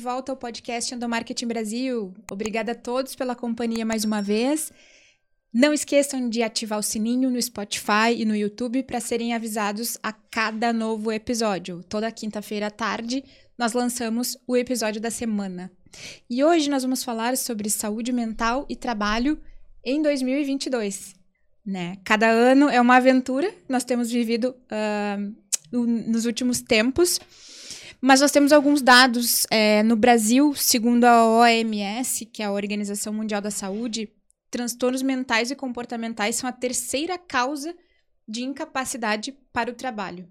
Volta ao podcast Endomarketing Brasil. Obrigada a todos pela companhia mais uma vez. Não esqueçam de ativar o sininho no Spotify e no YouTube para serem avisados a cada novo episódio. Toda quinta-feira à tarde nós lançamos o episódio da semana. E hoje nós vamos falar sobre saúde mental e trabalho em 2022. Né? Cada ano é uma aventura, nós temos vivido uh, nos últimos tempos. Mas nós temos alguns dados é, no Brasil, segundo a OMS, que é a Organização Mundial da Saúde, transtornos mentais e comportamentais são a terceira causa de incapacidade para o trabalho.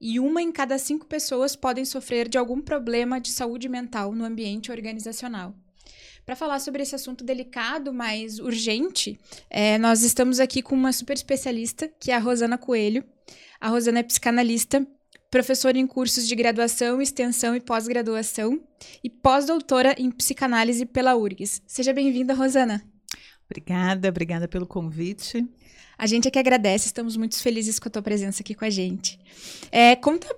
E uma em cada cinco pessoas podem sofrer de algum problema de saúde mental no ambiente organizacional. Para falar sobre esse assunto delicado, mas urgente, é, nós estamos aqui com uma super especialista, que é a Rosana Coelho. A Rosana é psicanalista, professora em cursos de graduação, extensão e pós-graduação e pós-doutora em psicanálise pela URGS. Seja bem-vinda, Rosana. Obrigada, obrigada pelo convite. A gente é que agradece, estamos muito felizes com a tua presença aqui com a gente. É, conta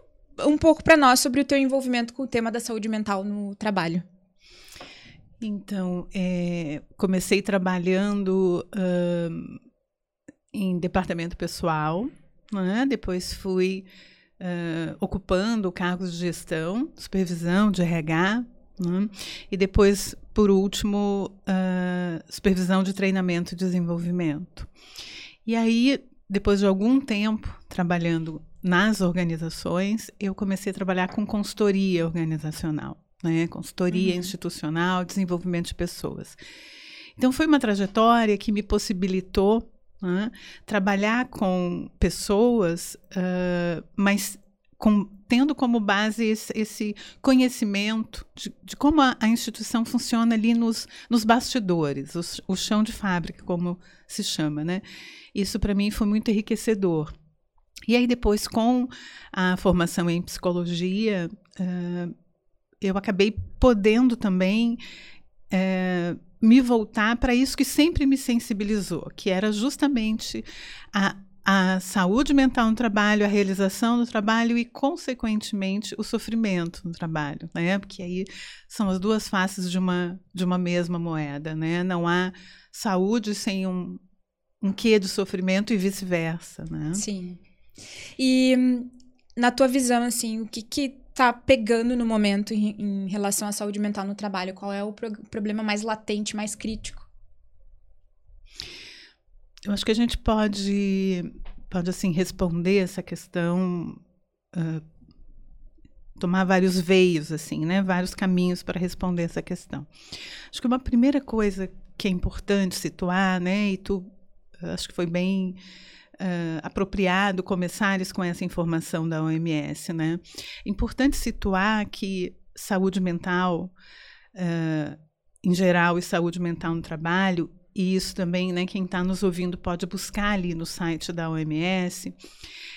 um pouco para nós sobre o teu envolvimento com o tema da saúde mental no trabalho. Então, é, comecei trabalhando uh, em departamento pessoal, né? depois fui uh, ocupando cargos de gestão, supervisão de RH, né? e depois, por último, uh, supervisão de treinamento e desenvolvimento. E aí, depois de algum tempo trabalhando nas organizações, eu comecei a trabalhar com consultoria organizacional, né? consultoria uhum. institucional, desenvolvimento de pessoas. Então, foi uma trajetória que me possibilitou né? Trabalhar com pessoas, uh, mas com, tendo como base esse, esse conhecimento de, de como a, a, instituição funciona ali nos, nos bastidores, os, o chão de fábrica, como se chama. Né? Isso para mim foi muito enriquecedor. E aí depois, com a formação em psicologia, uh, eu acabei podendo também uh, me voltar para isso que sempre me sensibilizou, que era justamente a, a saúde mental no trabalho, a realização do trabalho e, consequentemente, o sofrimento no trabalho, né? Porque aí são as duas faces de uma, de uma mesma moeda, né? Não há saúde sem um, um quê de sofrimento e vice-versa, né? Sim. E na tua visão, assim, o que que tá pegando no momento em, em relação à saúde mental no trabalho? Qual é o pro problema mais latente, mais crítico? Eu acho que a gente pode, pode assim, responder essa questão, uh, tomar vários veios, assim, né? Vários caminhos para responder essa questão. Acho que uma primeira coisa que é importante situar, né? E tu, acho que foi bem uh, apropriado começares com essa informação da OMS, né? Importante situar que saúde mental, uh, em geral, e saúde mental no trabalho, e isso também, né, quem está nos ouvindo pode buscar ali no site da OMS,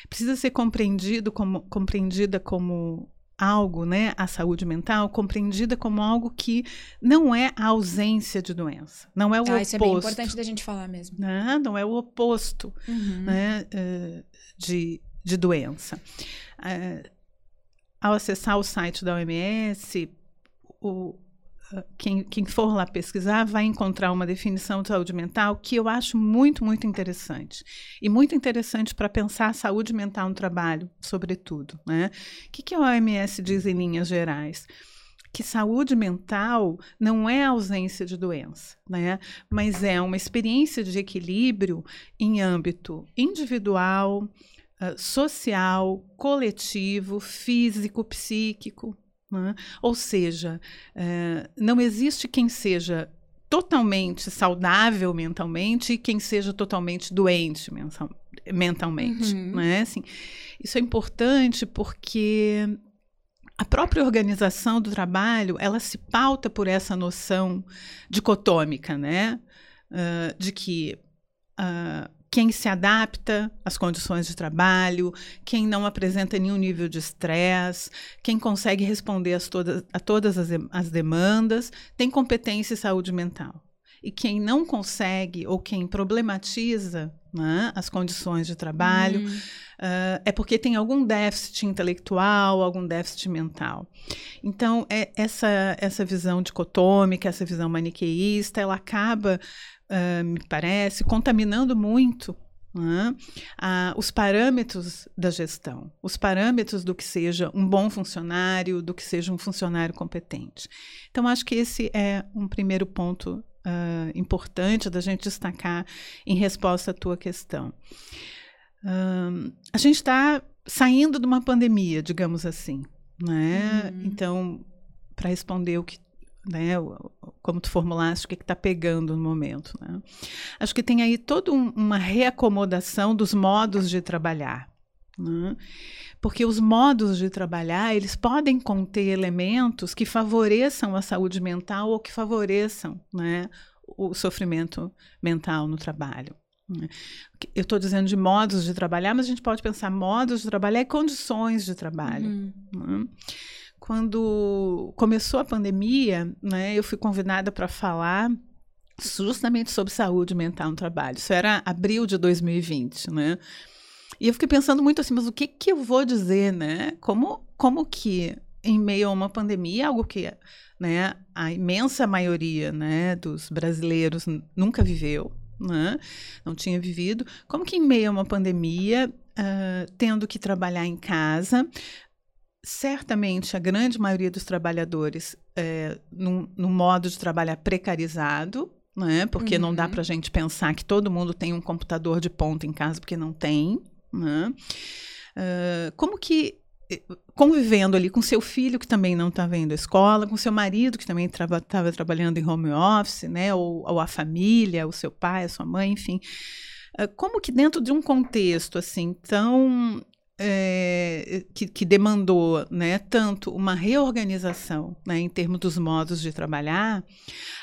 precisa ser compreendido como, compreendida como algo, né, a saúde mental, compreendida como algo que não é a ausência de doença, não é o ah, oposto. Isso é bem importante da gente falar mesmo. Né? Não é o oposto uhum. né, uh, de, de doença. Uh, ao acessar o site da OMS, o, quem, quem, for lá pesquisar vai encontrar uma definição de saúde mental que eu acho muito, muito interessante. E muito interessante para pensar a saúde mental no trabalho, sobretudo. Né? O que, que a OMS diz em linhas gerais? que saúde mental não é ausência de doença, né? mas é uma experiência de equilíbrio em âmbito individual, social, coletivo, físico, psíquico, né? Ou seja, é, não existe quem seja totalmente saudável mentalmente e quem seja totalmente doente mentalmente. Uhum. Né? Assim, isso é importante porque a própria organização do trabalho ela se pauta por essa noção dicotômica, né? Uh, de que uh, quem se adapta às condições de trabalho, quem não apresenta nenhum nível de estresse, quem consegue responder todas, a todas as, as demandas, tem competência e saúde mental. E quem não consegue ou quem problematiza né, as condições de trabalho, uhum. uh, é porque tem algum déficit intelectual, algum déficit mental. Então, é essa, essa visão dicotômica, essa visão maniqueísta, ela acaba, uh, me parece, contaminando muito né, os parâmetros da gestão, os parâmetros do que seja um bom funcionário, do que seja um funcionário competente. Então, acho que esse é um primeiro ponto uh, importante da gente destacar em resposta à tua questão. Uh, a gente está saindo de uma pandemia, digamos assim, né? Uhum. Então, para responder o que né, como tu formulaste, o que está pegando no momento. Né? Acho que tem aí toda um, uma reacomodação dos modos de trabalhar. Né? Porque os modos de trabalhar, eles podem conter elementos que favoreçam a saúde mental ou que favoreçam né, o sofrimento mental no trabalho. Né? Eu estou dizendo de modos de trabalhar, mas a gente pode pensar modos de trabalhar e condições de trabalho. Uhum. Né? Quando começou a pandemia, né, eu fui convidada para falar justamente sobre saúde mental no trabalho. Isso era abril de 2020, né? E eu fiquei pensando muito assim, mas o que que eu vou dizer, né? Como, como que em meio a uma pandemia, algo que né, a imensa maioria né, dos brasileiros nunca viveu, né, não tinha vivido, como que em meio a uma pandemia, uh, tendo que trabalhar em casa, certamente a grande maioria dos trabalhadores é, num, num modo de trabalhar precarizado, né? Porque uhum. não dá uhum. para a gente pensar que todo mundo tem um computador de ponta em casa, porque não tem. Né? Uh, como que eh, convivendo ali com seu filho que também não está vendo a escola, com seu marido que também estava tra trabalhando em home office, né? Ou, ou, a família, o seu pai, a sua mãe, enfim. Uh, como que dentro de um contexto assim tão é, que, que, demandou né, tanto uma reorganização né, em termos dos modos de trabalhar,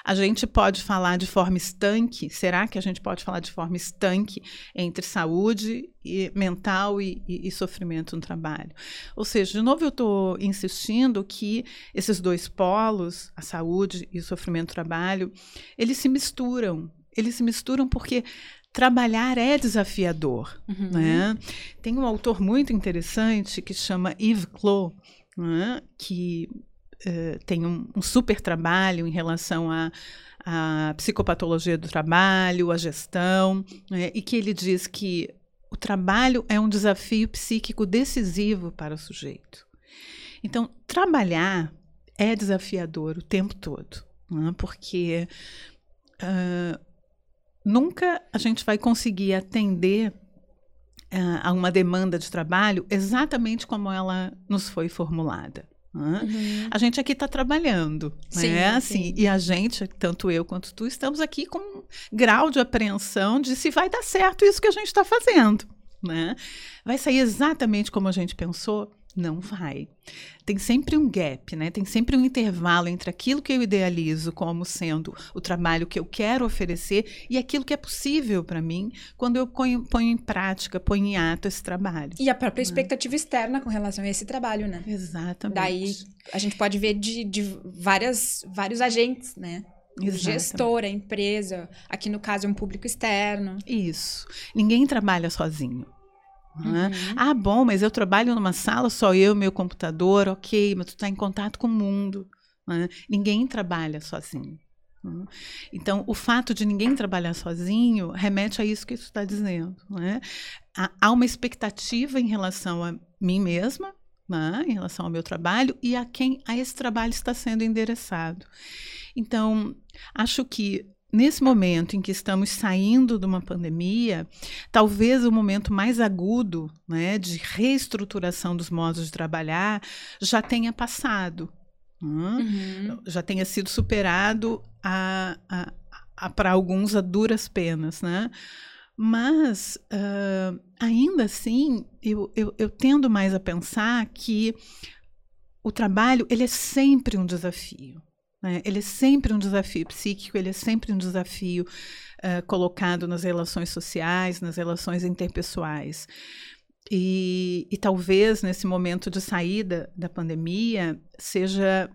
a gente pode falar de forma estanque. Será que a gente pode falar de forma estanque entre saúde e, mental e, e, e sofrimento no trabalho? Ou seja, de novo, eu estou insistindo que esses dois polos, a saúde e o sofrimento no trabalho, eles se misturam. Eles se misturam porque trabalhar é desafiador. Uhum. Né? Tem um autor muito interessante que chama Yves Clos, né? que uh, tem um, um, super trabalho em relação à a, a, psicopatologia do trabalho, a gestão, né? e que ele diz que o trabalho é um desafio psíquico decisivo para o sujeito. Então, trabalhar é desafiador o tempo todo, né? porque uh, nunca a gente vai conseguir atender uh, a uma demanda de trabalho exatamente como ela nos foi formulada. Uhum. A gente aqui está trabalhando, sim, né? Assim, sim. E a gente, tanto eu quanto tu, estamos aqui com um grau de apreensão de se vai dar certo isso que a gente está fazendo, né? Vai sair exatamente como a gente pensou? Não vai. Tem sempre um gap, né? Tem sempre um intervalo entre aquilo que eu idealizo como sendo o trabalho que eu quero oferecer e aquilo que é possível para mim quando eu ponho, ponho, em prática, ponho em ato esse trabalho. E a própria né? expectativa externa com relação a esse trabalho, né? Exatamente. Daí a gente pode ver de, de várias, vários agentes, né? Exatamente. gestor, a empresa, aqui no caso é um público externo. Isso. Ninguém trabalha sozinho. Né? Uhum. Ah, bom, mas eu trabalho numa sala, só eu, meu computador, ok, mas tu está em contato com o mundo. Né? Ninguém trabalha sozinho. Né? Então, o fato de ninguém trabalhar sozinho remete a isso que tu está dizendo. Né? Há uma expectativa em relação a mim mesma, né? em relação ao meu trabalho e a quem a esse trabalho está sendo endereçado. Então, acho que nesse momento em que estamos saindo de uma pandemia, talvez o momento mais agudo né, de reestruturação dos modos de trabalhar já tenha passado. Uhum. Já tenha sido superado a, a, a para alguns a duras penas, né? Mas, uh, ainda assim, eu, eu, eu tendo mais a pensar que o trabalho ele é sempre um desafio. Né? Ele é sempre um desafio psíquico, ele é sempre um desafio uh, colocado nas relações sociais, nas relações interpessoais. E, e, talvez nesse momento de saída da pandemia seja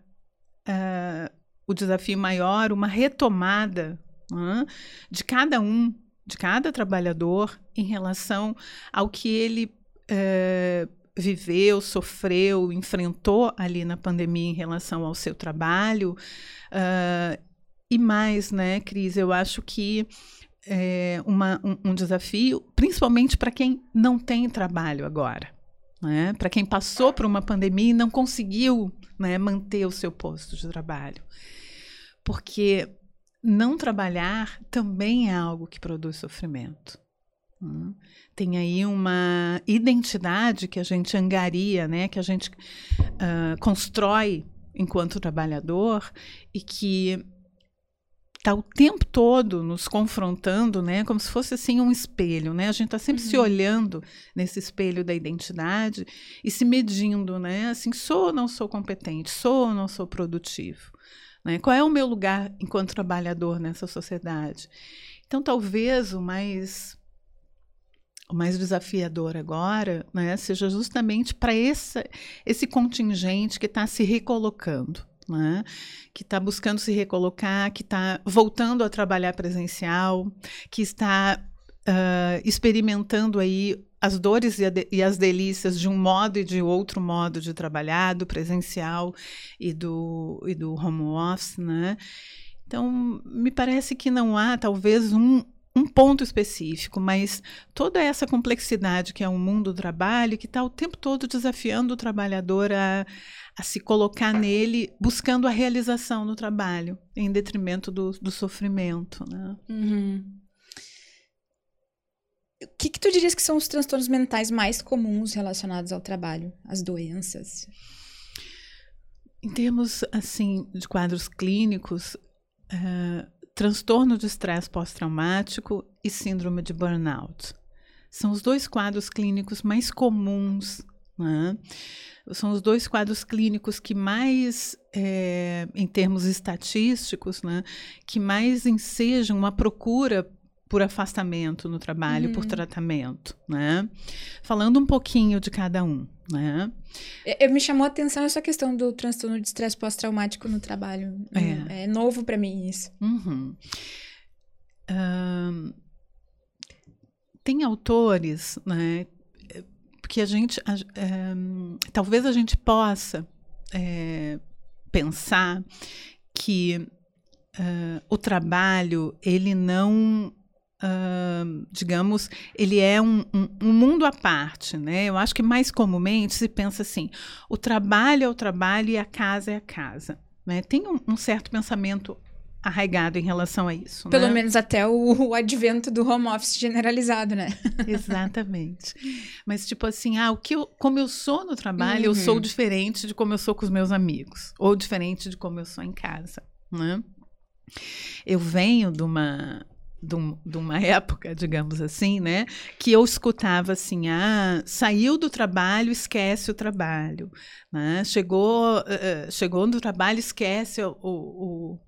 uh, o desafio maior uma retomada uh, de cada um de cada trabalhador em relação ao que ele é, viveu, sofreu, enfrentou ali na pandemia em relação ao seu trabalho. Uh, e mais, né, Cris, eu acho que é uma, um, um desafio, principalmente para quem não tem trabalho agora. Né? Para quem passou por uma pandemia e não conseguiu né, manter o seu posto de trabalho. Porque não trabalhar também é algo que produz sofrimento. Tem aí uma identidade que a gente angaria, né, que a gente uh, constrói enquanto trabalhador e que está o tempo todo nos confrontando, né? Como se fosse assim um espelho, né? A gente está sempre uhum. se olhando nesse espelho da identidade e se medindo, né? Assim, sou ou não sou competente, sou ou não sou produtivo, né? Qual é o meu lugar enquanto trabalhador nessa sociedade? Então, talvez o mais o mais desafiador agora, né, seja justamente para esse, esse contingente que está se recolocando, né? que está buscando se recolocar, que está voltando a trabalhar presencial, que está uh, experimentando aí as dores e, e, as delícias de um modo e de outro modo de trabalhar, do presencial e do, e do home office, né? Então, me parece que não há, talvez, um, um ponto específico, mas toda essa complexidade que é o mundo do trabalho, que está o tempo todo desafiando o trabalhador a, a se colocar nele, buscando a realização no trabalho, em detrimento do, do sofrimento. Né? Uhum. O que, que tu dirias que são os transtornos mentais mais comuns relacionados ao trabalho, as doenças? Em termos assim de quadros clínicos, uh, transtorno de estresse pós-traumático e síndrome de burnout. São os dois quadros clínicos mais comuns, né? São os dois quadros clínicos que mais, é, em termos estatísticos, né, que mais ensejam uma procura por afastamento no trabalho, uhum. por tratamento, né? Falando um pouquinho de cada um, né? Eu, me chamou a atenção essa questão do transtorno de estresse pós-traumático no trabalho. É, é novo para mim isso. Uhum. Um, tem autores, né? Porque a gente, a, um, talvez a gente possa é, pensar que uh, o trabalho ele não Uh, digamos, ele é um, um, um, mundo à parte, né? Eu acho que mais comumente se pensa assim: o trabalho é o trabalho e a casa é a casa. Né? Tem um, um certo pensamento arraigado em relação a isso. Pelo né? menos até o, o, advento do home office generalizado, né? Exatamente. Mas tipo assim, ah, o que eu, como eu sou no trabalho, uhum. eu sou diferente de como eu sou com os meus amigos, ou diferente de como eu sou em casa, né? Eu venho de uma de, um, de, uma época, digamos assim, né? Que eu escutava assim: ah, saiu do trabalho, esquece o trabalho. Né? Chegou, uh, chegou no trabalho, esquece o, o,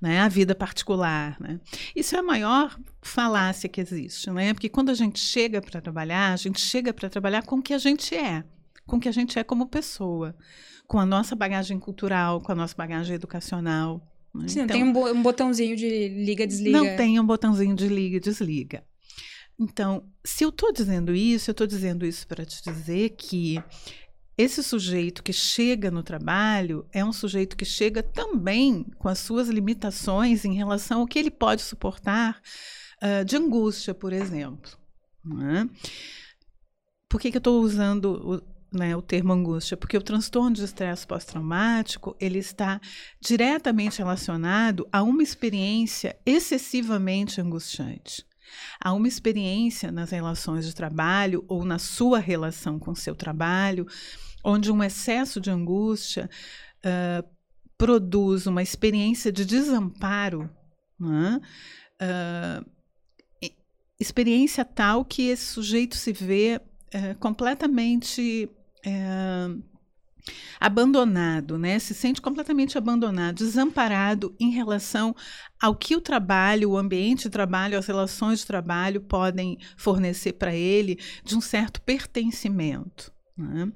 né, a vida particular. Né? Isso é a maior falácia que existe, né? Porque quando a gente chega para trabalhar, a gente chega para trabalhar com o que a gente é, com o que a gente é como pessoa, com a nossa bagagem cultural, com a nossa bagagem educacional. Né? Sim, então, não tem um, botãozinho de liga desliga. Não tem um botãozinho de liga desliga. Então, se eu estou dizendo isso, eu estou dizendo isso para te dizer que esse sujeito que chega no trabalho é um sujeito que chega também com as suas limitações em relação ao que ele pode suportar uh, de angústia, por exemplo. Né? Por que, que eu estou usando né, o termo angústia, porque o transtorno de estresse pós-traumático ele está diretamente relacionado a uma experiência excessivamente angustiante, a uma experiência nas relações de trabalho ou na sua relação com seu trabalho, onde um excesso de angústia uh, produz uma experiência de desamparo, né? uh, experiência tal que esse sujeito se vê uh, completamente é, abandonado, né? Se sente completamente abandonado, desamparado em relação ao que o trabalho, o ambiente de trabalho, as relações de trabalho podem fornecer para ele de um certo pertencimento. Né?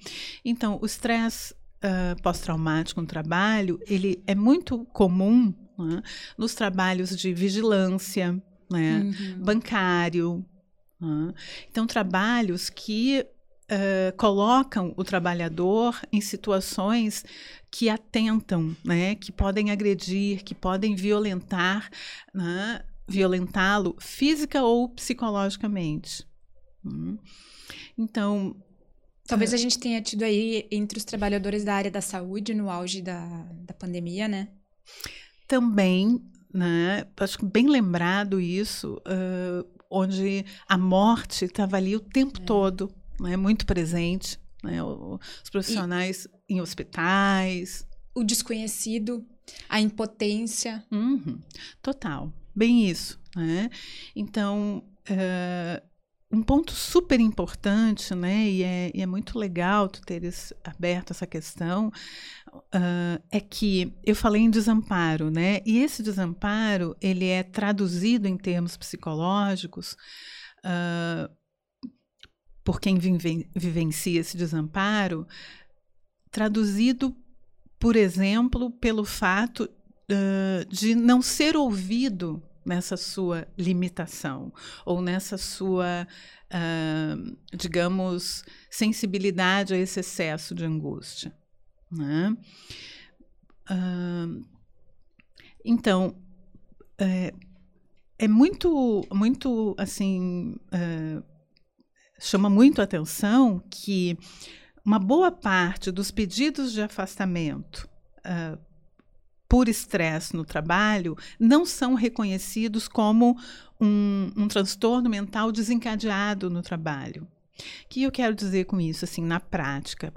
Então, o estresse uh, pós-traumático no trabalho, ele é muito comum né? nos trabalhos de vigilância, né? Uhum. Bancário. Né? Então, trabalhos que uh, colocam o trabalhador em situações que atentam, né? Que podem agredir, que podem violentar, né? violentá-lo física ou psicologicamente. Hum. Então, Talvez a gente tenha tido aí entre os trabalhadores da área da saúde no auge da, da pandemia, né? Também, né? Acho que bem lembrado isso, uh, onde a morte estava ali o tempo é. todo, né? Muito presente, né? Os profissionais e em hospitais. O desconhecido, a impotência. Uhum, total, bem isso, né? Então, uh, um ponto super importante, né, e é, e é, muito legal tu teres aberto essa questão, uh, é que eu falei em desamparo, né, e esse desamparo, ele é traduzido em termos psicológicos uh, por quem vive, vivencia esse desamparo, traduzido, por exemplo, pelo fato uh, de não ser ouvido nessa sua limitação ou nessa sua, uh, digamos, sensibilidade a esse excesso de angústia. Né? Uh, então, é, é, muito, muito assim, uh, chama muito a atenção que uma boa parte dos pedidos de afastamento uh, por estresse no trabalho não são reconhecidos como um, um transtorno mental desencadeado no trabalho. O que eu quero dizer com isso, assim, na prática?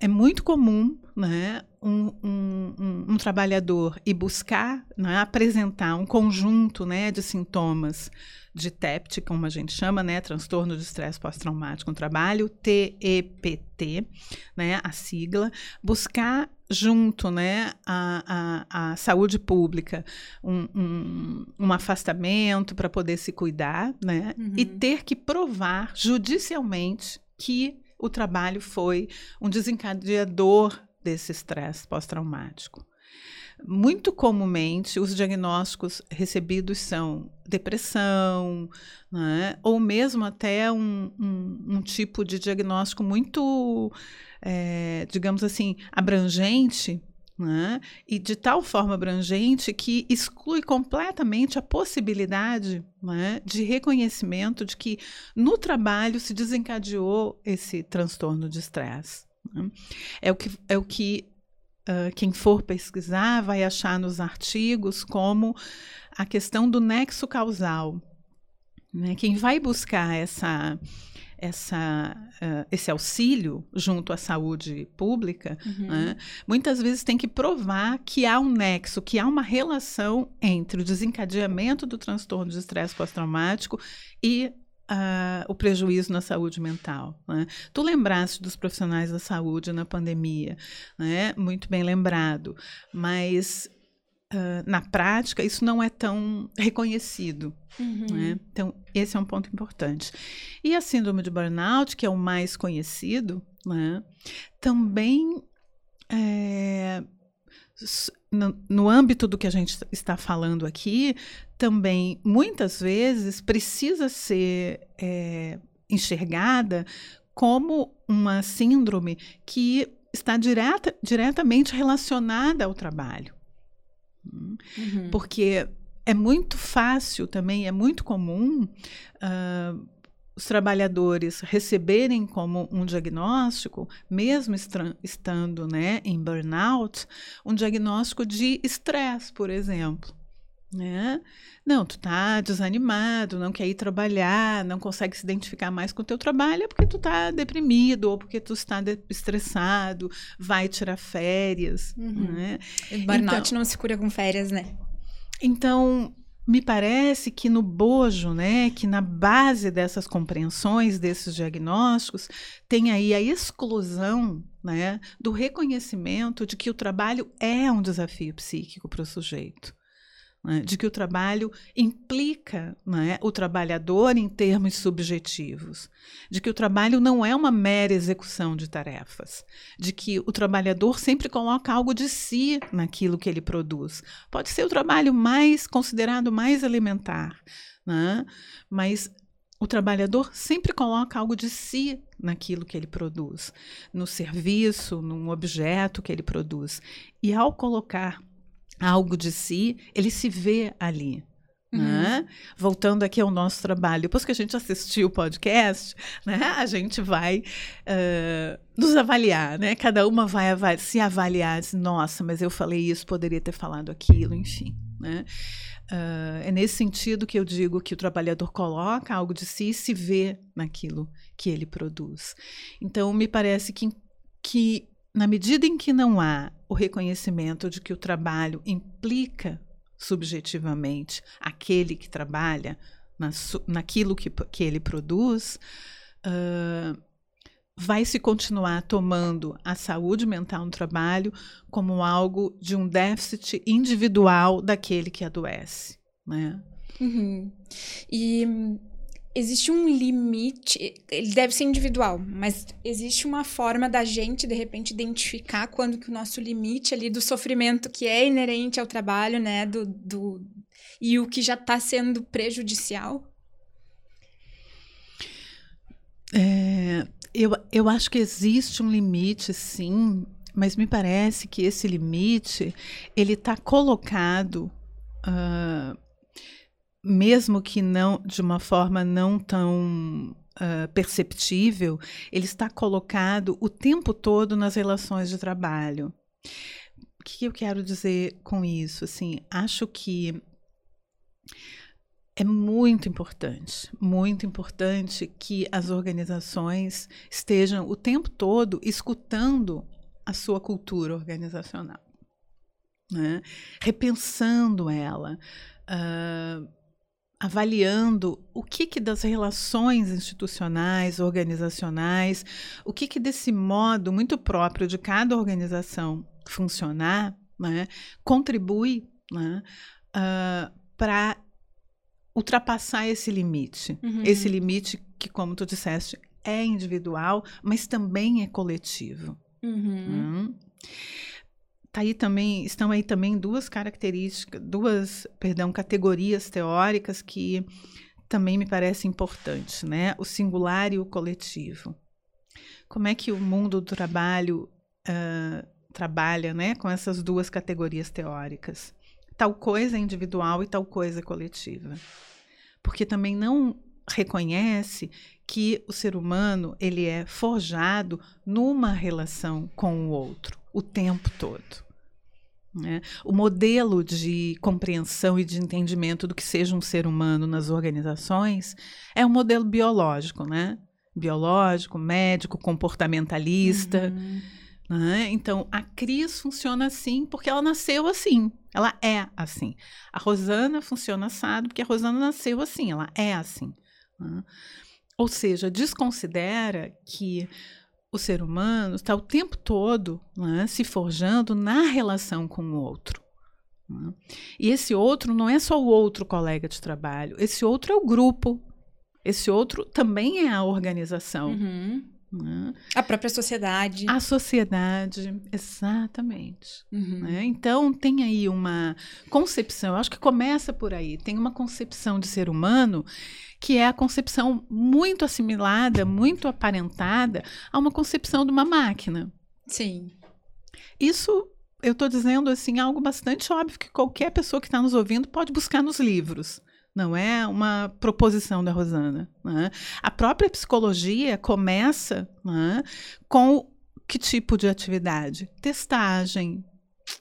É muito comum né, um, um, um, um trabalhador ir buscar né, apresentar um conjunto né, de sintomas de TEPT, como a gente chama, né, transtorno de estresse pós-traumático no trabalho, TEPT, né, a sigla, buscar junto, né, a, a, a saúde pública um, um, um afastamento para poder se cuidar, né, uhum. e ter que provar judicialmente que o trabalho foi um desencadeador desse estresse pós-traumático. Muito comumente, os diagnósticos recebidos são depressão, né? ou mesmo até um, um, um, tipo de diagnóstico muito, é, digamos assim, abrangente, né? e de tal forma abrangente que exclui completamente a possibilidade né, de reconhecimento de que no trabalho se desencadeou esse transtorno de estresse. Né? É o que, é o que uh, quem for pesquisar vai achar nos artigos como a questão do nexo causal. Né? Quem vai buscar essa, essa, uh, esse auxílio junto à saúde pública, uhum. né? muitas vezes tem que provar que há um nexo, que há uma relação entre o desencadeamento do transtorno de estresse pós-traumático e uh, o prejuízo na saúde mental. Né? Tu lembraste dos profissionais da saúde na pandemia, né? muito bem lembrado, mas Uh, na prática, isso não é tão reconhecido. Uhum. Né? Então, esse é um ponto importante. E a síndrome de burnout, que é o mais conhecido, né? também é, no, no, âmbito do que a gente está falando aqui, também muitas vezes precisa ser é, enxergada como uma síndrome que está direta, diretamente relacionada ao trabalho. Uhum. Porque é muito fácil também, é muito comum uh, os trabalhadores receberem como um diagnóstico, mesmo estando né, em burnout, um diagnóstico de estresse, por exemplo. Né? Não, tu tá desanimado, não quer ir trabalhar, não consegue se identificar mais com o teu trabalho, é porque tu tá deprimido ou porque tu está estressado, vai tirar férias, uhum. né? Burnout então, não se cura com férias, né? Então, me parece que no bojo, né, que na base dessas compreensões, desses diagnósticos, tem aí a exclusão né, do reconhecimento de que o trabalho é um desafio psíquico para o sujeito. Né, de que o trabalho implica né, o trabalhador em termos subjetivos, de que o trabalho não é uma mera execução de tarefas, de que o trabalhador sempre coloca algo de si naquilo que ele produz. Pode ser o trabalho mais considerado mais elementar, né, mas o trabalhador sempre coloca algo de si naquilo que ele produz, no serviço, num objeto que ele produz. E ao colocar algo de si, ele se vê ali. Uhum. Né? Voltando aqui ao nosso trabalho, depois que a gente assistiu o podcast, né, a gente vai uh, nos avaliar, né? Cada uma vai avali se avaliar, diz, nossa, mas eu falei isso, poderia ter falado aquilo, enfim. Né? Uh, é nesse sentido que eu digo que o trabalhador coloca algo de si e se vê naquilo que ele produz. Então, me parece que, que na medida em que não há o reconhecimento de que o trabalho implica subjetivamente aquele que trabalha na, naquilo que, que ele produz, uh, vai se continuar tomando a saúde mental no trabalho como algo de um déficit individual daquele que adoece. Né? Uhum. E existe um limite, ele deve ser individual, mas existe uma forma da gente, de repente, identificar quando que o nosso limite ali do sofrimento que é inerente ao trabalho, né, do, do e o que já está sendo prejudicial? É, eu, eu acho que existe um limite, sim, mas me parece que esse limite ele está colocado, uh, mesmo que não de uma forma não tão uh, perceptível, ele está colocado o tempo todo nas relações de trabalho. O que eu quero dizer com isso? Assim, acho que é muito importante, muito importante que as organizações estejam o tempo todo escutando a sua cultura organizacional, né? repensando ela, uh, avaliando o que, que das relações institucionais, organizacionais, o que, que desse modo muito próprio de cada organização funcionar, né, contribui né, uh, para ultrapassar esse limite. Uhum. Esse limite que, como tu disseste, é individual, mas também é coletivo. Uhum. Hum. Tá aí também, estão aí também duas características, duas, perdão, categorias teóricas que também me parecem importantes, né? O singular e o coletivo. Como é que o mundo do trabalho uh, trabalha, né, com essas duas categorias teóricas? Tal coisa é individual e tal coisa é coletiva porque também não reconhece que o ser humano ele é forjado numa relação com o outro o tempo todo. Né? O modelo de compreensão e de entendimento do que seja um ser humano nas organizações é um modelo biológico, né? Biológico, médico, comportamentalista. Uhum. Né? Então, a Cris funciona assim porque ela nasceu assim. Ela é assim. A Rosana funciona assado porque a Rosana nasceu assim, ela é assim. Né? Ou seja, desconsidera que o ser humano está o tempo todo né, se forjando na relação com o outro. Né? E esse outro não é só o outro colega de trabalho, esse outro é o grupo, esse outro também é a organização. Uhum. Né? A própria sociedade. A sociedade, exatamente. Uhum. Né? Então, tem aí uma concepção, eu acho que começa por aí, tem uma concepção de ser humano que é a concepção muito assimilada, muito aparentada a uma concepção de uma máquina. Sim. Isso eu estou dizendo assim algo bastante óbvio que qualquer pessoa que está nos ouvindo pode buscar nos livros não é uma proposição da Rosana. Né? A própria psicologia começa né, com que tipo de atividade? Testagem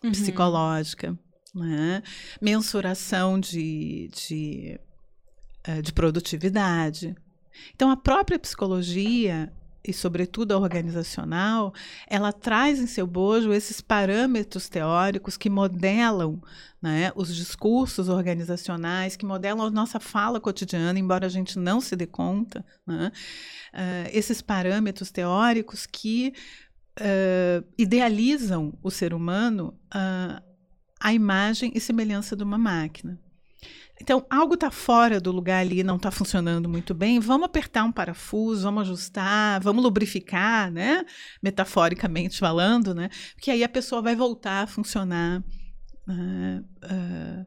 uhum. psicológica, né? mensuração de, de, eh, de produtividade. Então, a própria psicologia e, sobretudo, a organizacional, ela traz em seu bojo esses parâmetros teóricos que modelam né, os discursos organizacionais, que modelam a nossa fala cotidiana, embora a gente não se dê conta. Né, uh, esses parâmetros teóricos que uh, idealizam o ser humano uh, a imagem e semelhança de uma máquina. Então, algo está fora do lugar ali, não está funcionando muito bem, vamos apertar um parafuso, vamos ajustar, vamos lubrificar, né? Metaforicamente falando, né? Porque aí a pessoa vai voltar a funcionar uh, uh,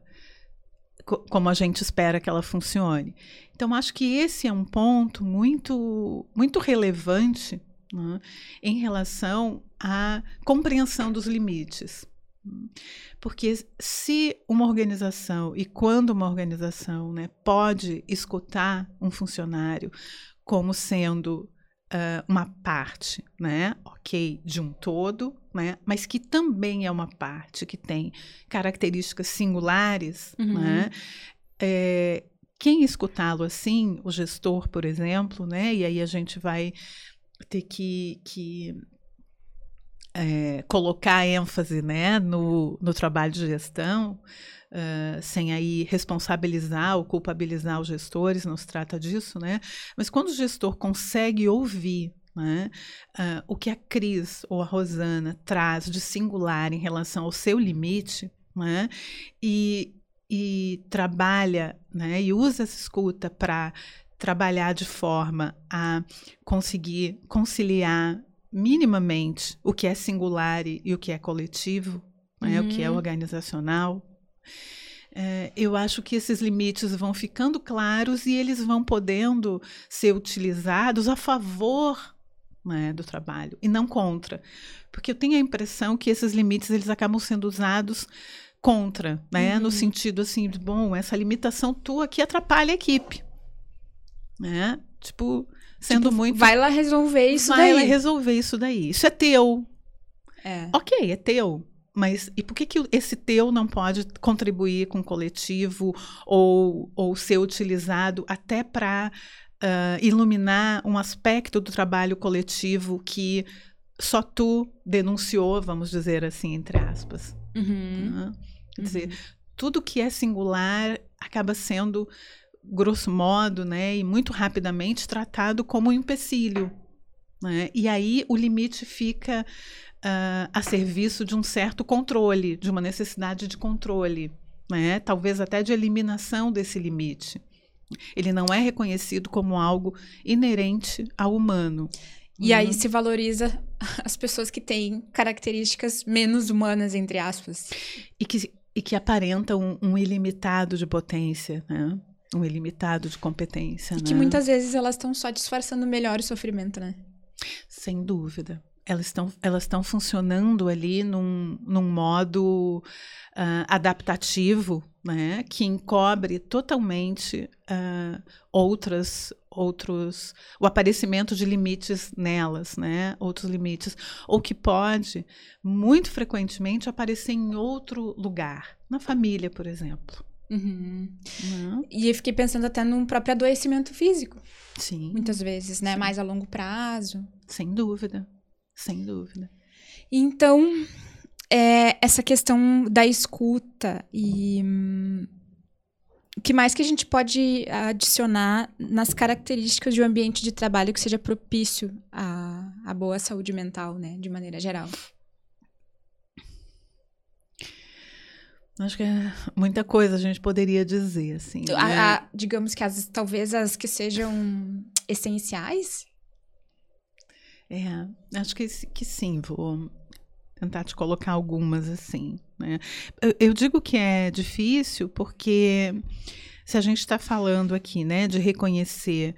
como a gente espera que ela funcione. Então, acho que esse é um ponto muito, muito relevante né, em relação à compreensão dos limites. Porque se uma organização e quando uma organização né, pode escutar um funcionário como sendo uh, uma parte, né, ok, de um todo, né, mas que também é uma parte que tem características singulares, uhum. né, é, quem escutá-lo assim, o gestor, por exemplo, né, e aí a gente vai ter que, que é, colocar ênfase né, no, no trabalho de gestão, uh, sem aí responsabilizar ou culpabilizar os gestores, não se trata disso, né? Mas quando o gestor consegue ouvir né, uh, o que a Cris ou a Rosana traz de singular em relação ao seu limite, né, e, e trabalha né, e usa essa escuta para trabalhar de forma a conseguir conciliar minimamente o que é singular e o que é coletivo, né, uhum. o que é uhum. organizacional. É, eu acho que esses limites vão ficando claros e eles vão podendo ser utilizados a favor né, do trabalho e não contra, porque eu tenho a impressão que esses limites eles acabam sendo usados contra, né, uhum. no sentido assim, bom, essa limitação tua aqui atrapalha a equipe, né? Tipo, sendo tipo, muito. Vai lá resolver isso vai daí. Vai lá resolver isso daí. Isso é teu. É. Ok, é teu. Mas e por que, que esse teu não pode contribuir com o coletivo ou, ou ser utilizado até para uh, ah, iluminar um aspecto do trabalho coletivo que só tu denunciou, vamos dizer assim, entre aspas? Uhum. Quer dizer, uhum. tudo que é singular acaba sendo grosso modo, né, e muito rapidamente tratado como um empecilho. Né? E aí o limite fica uh, a serviço de um certo controle, de uma necessidade de controle, né? talvez até de eliminação desse limite. Ele não é reconhecido como algo inerente ao humano. E aí uhum. se valoriza as pessoas que têm características menos humanas, entre aspas. E que, e que aparentam um, um ilimitado de potência, né? Um ilimitado de competência. E né? que muitas vezes elas estão só disfarçando melhor o sofrimento, né? Sem dúvida. Elas estão elas estão funcionando ali num, num modo uh, adaptativo, né, que encobre totalmente uh, outras outros o aparecimento de limites nelas, né, outros limites, ou que pode muito frequentemente aparecer em outro lugar, na família, por exemplo. Uhum. Uhum. E eu fiquei pensando até no próprio adoecimento físico. Sim. Muitas vezes, né? Sim. Mais a longo prazo. Sem dúvida. Sem dúvida. Então, é, essa questão da escuta e. Hum, o que mais que a gente pode adicionar nas características de um ambiente de trabalho que seja propício à, à boa saúde mental, né? De maneira geral. Acho que é muita coisa a gente poderia dizer, assim. A, né? a, digamos que as, talvez as que sejam essenciais? É, acho que, que sim, vou tentar te colocar algumas assim. Né? Eu, eu digo que é difícil porque se a gente está falando aqui né, de reconhecer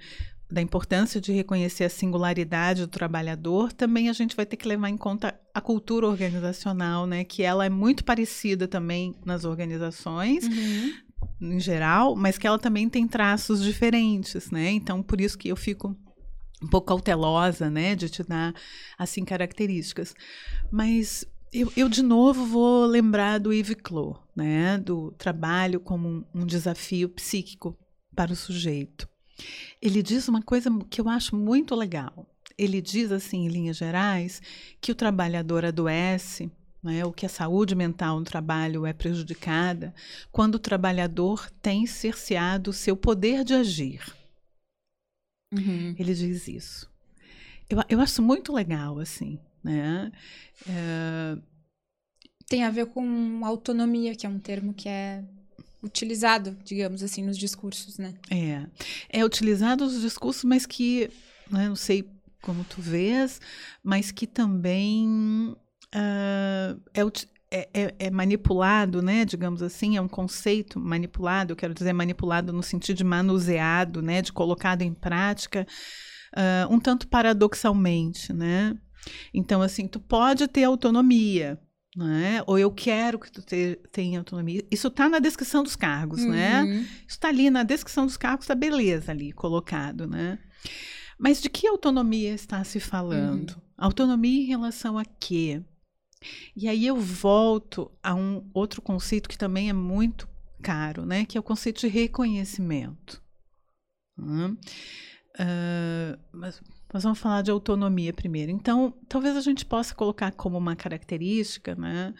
da importância de reconhecer a singularidade do trabalhador, também a gente vai ter que levar em conta a cultura organizacional, né? Que ela é muito parecida também nas organizações. Uhum. Em geral, mas que ela também tem traços diferentes, né? Então, por isso que eu fico um pouco cautelosa, né, de te dar assim características. Mas eu, eu de novo vou lembrar do Yves Clos, né, do trabalho como um, um desafio psíquico para o sujeito. Ele diz uma coisa que eu acho muito legal. Ele diz, assim, em linhas gerais, que o trabalhador adoece, né, ou que a saúde mental no trabalho é prejudicada, quando o trabalhador tem cerceado o seu poder de agir. Uhum. Ele diz isso. Eu, eu acho muito legal, assim, né? É, tem a ver com autonomia, que é um termo que é utilizado, digamos assim, nos discursos, né? É, é utilizado nos discursos, mas que, né, não sei como tu vês, mas que também uh, é, é, é, manipulado, né? Digamos assim, é um conceito manipulado, eu quero dizer manipulado no sentido de manuseado, né? De colocado em prática, uh, um tanto paradoxalmente, né? Então, assim, tu pode ter autonomia, né? Ou eu quero que tu te, tenha autonomia. Isso está na descrição dos cargos, né? uhum. né? Isso está ali na descrição dos cargos, está beleza ali colocado, né? Mas de que autonomia está se falando? Uhum. Autonomia em relação a quê? E aí eu volto a um outro conceito que também é muito caro, né? Que é o conceito de reconhecimento. Uh, mas, mas vamos falar de autonomia primeiro. Então, talvez a gente possa colocar como uma característica né,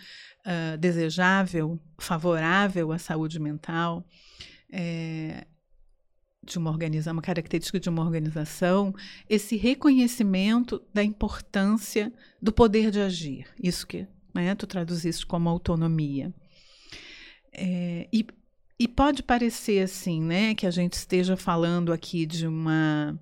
uh, desejável, favorável à saúde mental, é, de uma organização, uma característica de uma organização, esse reconhecimento da importância do poder de agir. Isso que né, tu traduziste como autonomia. É, e, e pode parecer assim, né, que a gente esteja falando aqui de uma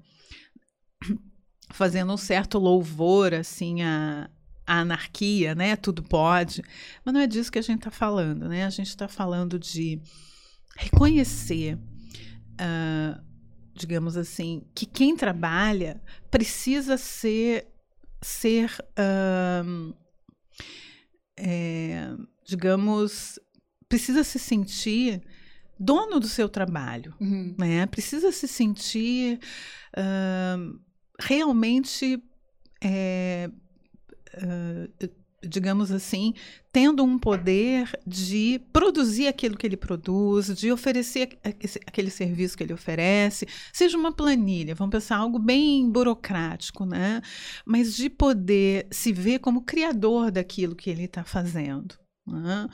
fazendo um certo louvor assim a, a anarquia, né? Tudo pode, mas não é disso que a gente está falando, né? A gente está falando de reconhecer uh, digamos assim, que quem trabalha precisa ser, ser uh, é, digamos, precisa se sentir dono do seu trabalho, uhum. né? Precisa se sentir uh, realmente é, uh, digamos assim, tendo um poder de produzir aquilo que ele produz, de oferecer aquele serviço que ele oferece, seja uma planilha, vamos pensar algo bem burocrático, né? Mas de poder se ver como criador daquilo que ele está fazendo. Né?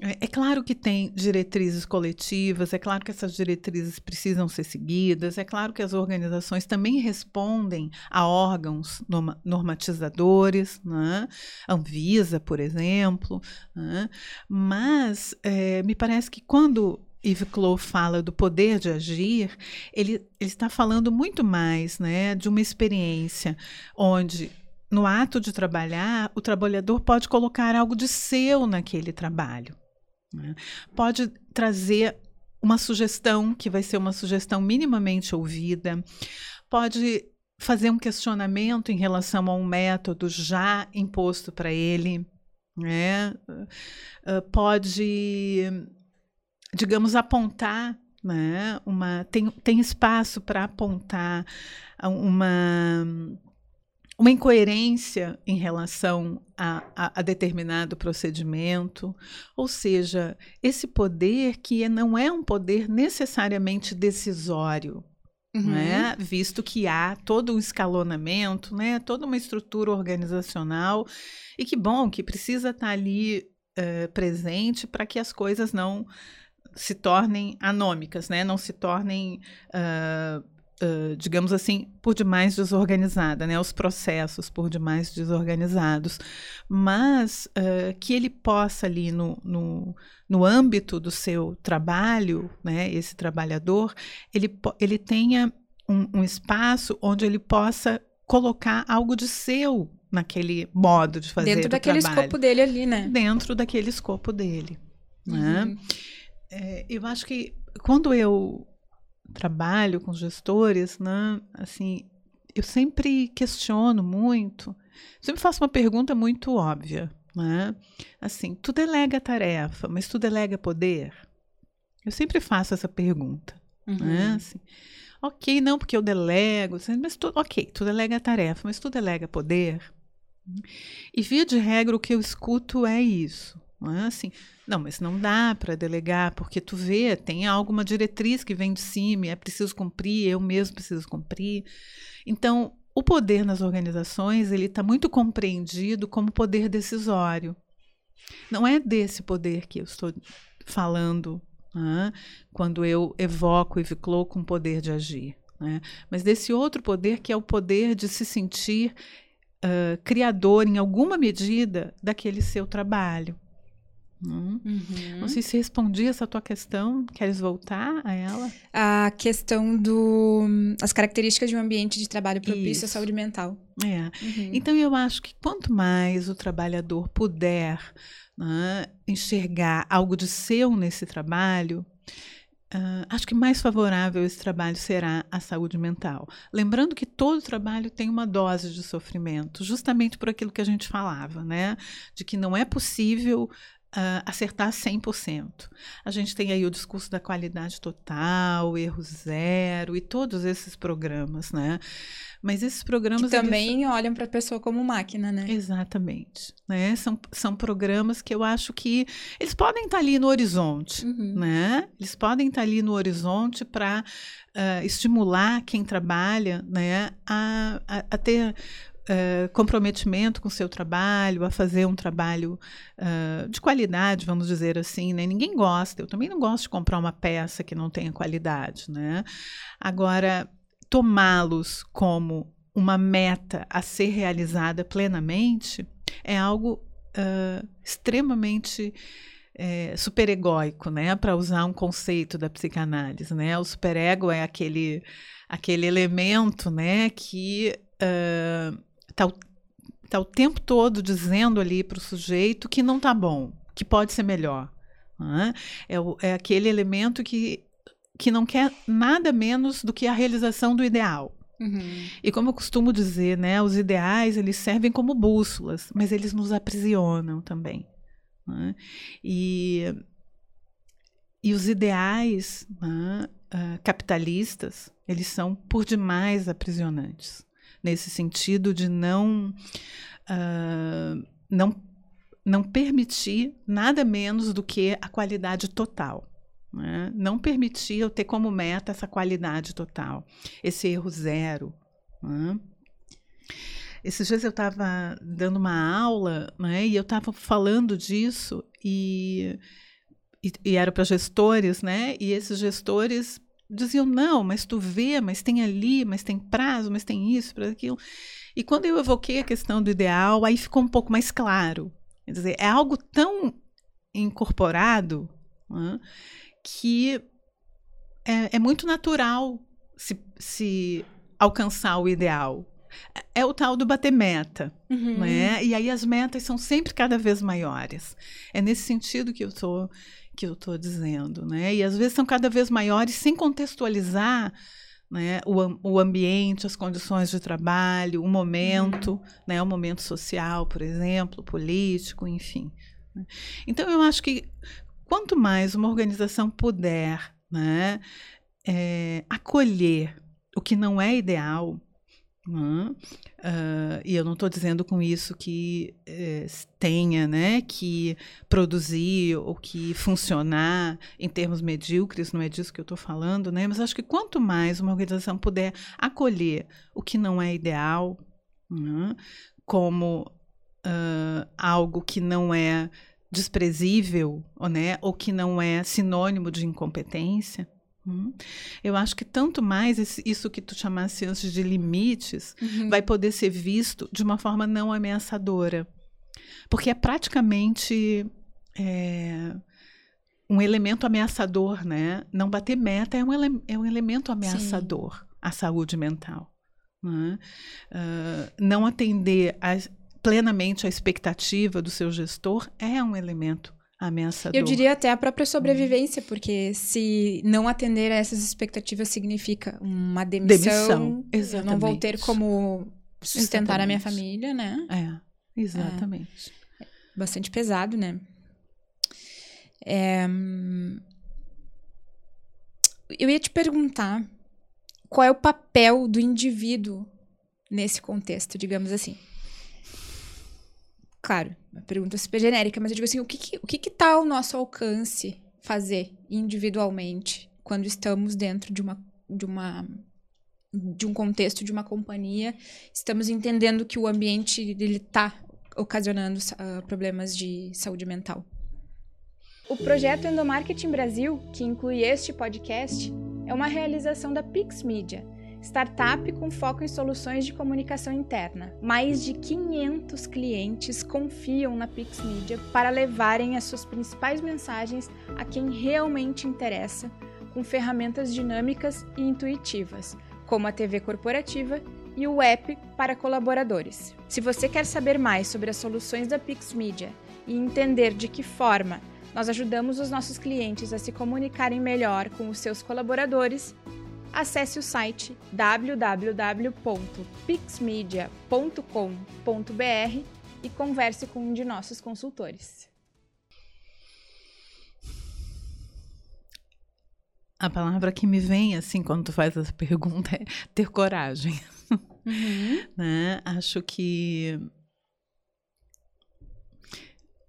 É, é claro que tem diretrizes coletivas, é claro que essas diretrizes precisam ser seguidas, é claro que as organizações também respondem a órgãos normatizadores, né? Anvisa, por exemplo, né? mas é, me parece que quando Yves Clos fala do poder de agir, ele, ele está falando muito mais né, de uma experiência onde no ato de trabalhar, o trabalhador pode colocar algo de seu naquele trabalho. Né? Pode trazer uma sugestão que vai ser uma sugestão minimamente ouvida, pode fazer um questionamento em relação a um método já imposto para ele, né? Uh, pode, digamos, apontar, né? Uma tem, tem espaço para apontar uma uma incoerência em relação a, a, a, determinado procedimento, ou seja, esse poder que não é um poder necessariamente decisório, uhum. né? visto que há todo um escalonamento, né? toda uma estrutura organizacional, e que bom que precisa estar ali uh, presente para que as coisas não se tornem anômicas, né? não se tornem. Uh, uh, digamos assim, por demais desorganizada, né? Os processos por demais desorganizados. Mas uh, que ele possa ali no, no, no âmbito do seu trabalho, né? Esse trabalhador, ele, ele tenha um, um espaço onde ele possa colocar algo de seu naquele modo de fazer dentro daquele trabalho. escopo dele ali, né? Dentro daquele escopo dele, né? uhum. É, eu acho que quando eu trabalho com gestores, né? Assim, eu sempre questiono muito, sempre faço uma pergunta muito óbvia, né? Assim, tu delega tarefa, mas tu delega poder? Eu sempre faço essa pergunta, né? uhum. né? Assim, ok, não, porque eu delego, mas tu, ok, tu delega tarefa, mas tu delega poder? E via de regra o que eu escuto é isso. Não é assim, não, mas não dá para delegar, porque tu vê, tem alguma diretriz que vem de cima, é preciso cumprir, eu mesmo preciso cumprir. Então, o poder nas organizações, ele está muito compreendido como poder decisório. Não é desse poder que eu estou falando né, quando eu evoco e viclo com poder de agir. Né, mas desse outro poder que é o poder de se sentir uh, criador, em alguma medida, daquele seu trabalho. Hum. Uhum. Não sei se respondi essa tua questão. Queres voltar a ela? A questão do as características de um ambiente de trabalho propício Isso. à saúde mental. É. Uhum. Então eu acho que quanto mais o trabalhador puder né, enxergar algo de seu nesse trabalho, Uh, acho que mais favorável esse trabalho será a saúde mental. Lembrando que todo trabalho tem uma dose de sofrimento, justamente por aquilo que a gente falava, né? De que não é possível uh, acertar 100%. A gente tem aí o discurso da qualidade total, erro zero e todos esses programas, né? Mas esses programas. Que também eles... olham para a pessoa como máquina, né? Exatamente. Né? São, são programas que eu acho que eles podem estar ali no horizonte, uhum. né? Eles podem estar ali no horizonte para uh, ah, estimular quem trabalha né, a, a, a ter uh, comprometimento com o seu trabalho, a fazer um trabalho uh, de qualidade, vamos dizer assim, né? Ninguém gosta, eu também não gosto de comprar uma peça que não tenha qualidade, né? Agora, tomá-los como uma meta a ser realizada plenamente é algo uh, extremamente é, superegóico, né? Para usar um conceito da psicanálise, né? O superego é aquele aquele elemento, né? Que uh, tá, tá o tempo todo dizendo ali para o sujeito que não tá bom, que pode ser melhor. Né? É, o, é aquele elemento que, que não quer nada menos do que a realização do ideal. Uhum. E como eu costumo dizer, né, os ideais eles servem como bússolas, mas eles nos aprisionam também. Né? E, e os ideais né, uh, capitalistas eles são por demais aprisionantes nesse sentido de não, uh, não, não permitir nada menos do que a qualidade total. Né? Não permitir eu ter como meta essa qualidade total, esse erro zero. Né? Esses dias eu estava dando uma aula né, e eu estava falando disso e, e, e era para gestores, né? E esses gestores diziam, não, mas tu vê, mas tem ali, mas tem prazo, mas tem isso, para aquilo. E quando eu evoquei a questão do ideal, aí ficou um pouco mais claro. Quer dizer, é algo tão incorporado né, que é, é, muito natural se, se alcançar o ideal. É o tal do bater meta, uhum. né? E aí as metas são sempre cada vez maiores. É nesse sentido que eu estou que eu estou dizendo, né? E às vezes são cada vez maiores sem contextualizar né, o, o ambiente, as condições de trabalho, o momento, uhum. né, o momento social, por exemplo, político, enfim. Né? Então eu acho que quanto mais uma organização puder né, é, acolher o que não é ideal, Uh, e eu não estou dizendo com isso que eh, tenha né, que produzir ou que funcionar em termos medíocres, não é disso que eu estou falando, né? mas acho que quanto mais uma organização puder acolher o que não é ideal, uh, como uh, algo que não é desprezível né, ou que não é sinônimo de incompetência, Uhum. Eu acho que tanto mais isso que tu chamasse antes de limites uhum. vai poder ser visto de uma forma não ameaçadora. Porque é praticamente é, um elemento ameaçador, né? Não bater meta é um, ele, é um elemento ameaçador Sim. à saúde mental. Né? Uh, não atender a, plenamente a expectativa do seu gestor é um elemento ameaçador. Eu diria até a própria sobrevivência, porque se não atender a essas expectativas significa uma demissão, demissão. não vou ter como sustentar exatamente. a minha família, né? É, exatamente. É, bastante pesado, né? É... Eu ia te perguntar qual é o papel do indivíduo nesse contexto, digamos assim claro, uma pergunta super genérica, mas eu digo assim, o que que, o que, que tá ao nosso alcance fazer individualmente quando estamos dentro de uma, de uma de um contexto de uma companhia, estamos entendendo que o ambiente ele está ocasionando uh, problemas de saúde mental. O projeto Endomarketing Brasil, que inclui este podcast, é uma realização da Pix Media startup com foco em soluções de comunicação interna. Mais de 500 clientes confiam na Pix Media para levarem as suas principais mensagens a quem realmente interessa, com ferramentas dinâmicas e intuitivas, como a TV corporativa e o app para colaboradores. Se você quer saber mais sobre as soluções da Pix Media e entender de que forma nós ajudamos os nossos clientes a se comunicarem melhor com os seus colaboradores, acesse o site www.pixmedia.com.br e converse com um de nossos consultores. A palavra que me vem assim quando tu faz essa pergunta é ter coragem. Uhum. né? Acho que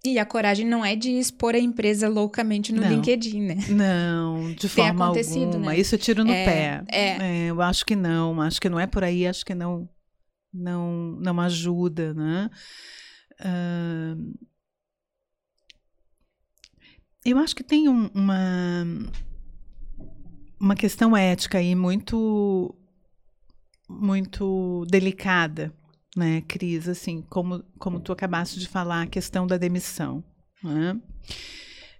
e a coragem não é de expor a empresa loucamente no não, LinkedIn, né? Não, de forma alguma. Né? Isso eu tiro no é, pé. É. é. Eu acho que não, acho que não é por aí, acho que não não, não ajuda, né? Uh, eu acho que tem um, uma uma questão ética aí muito muito delicada né, Cris? Assim, como, como tu acabaste de falar, a questão da demissão. Né?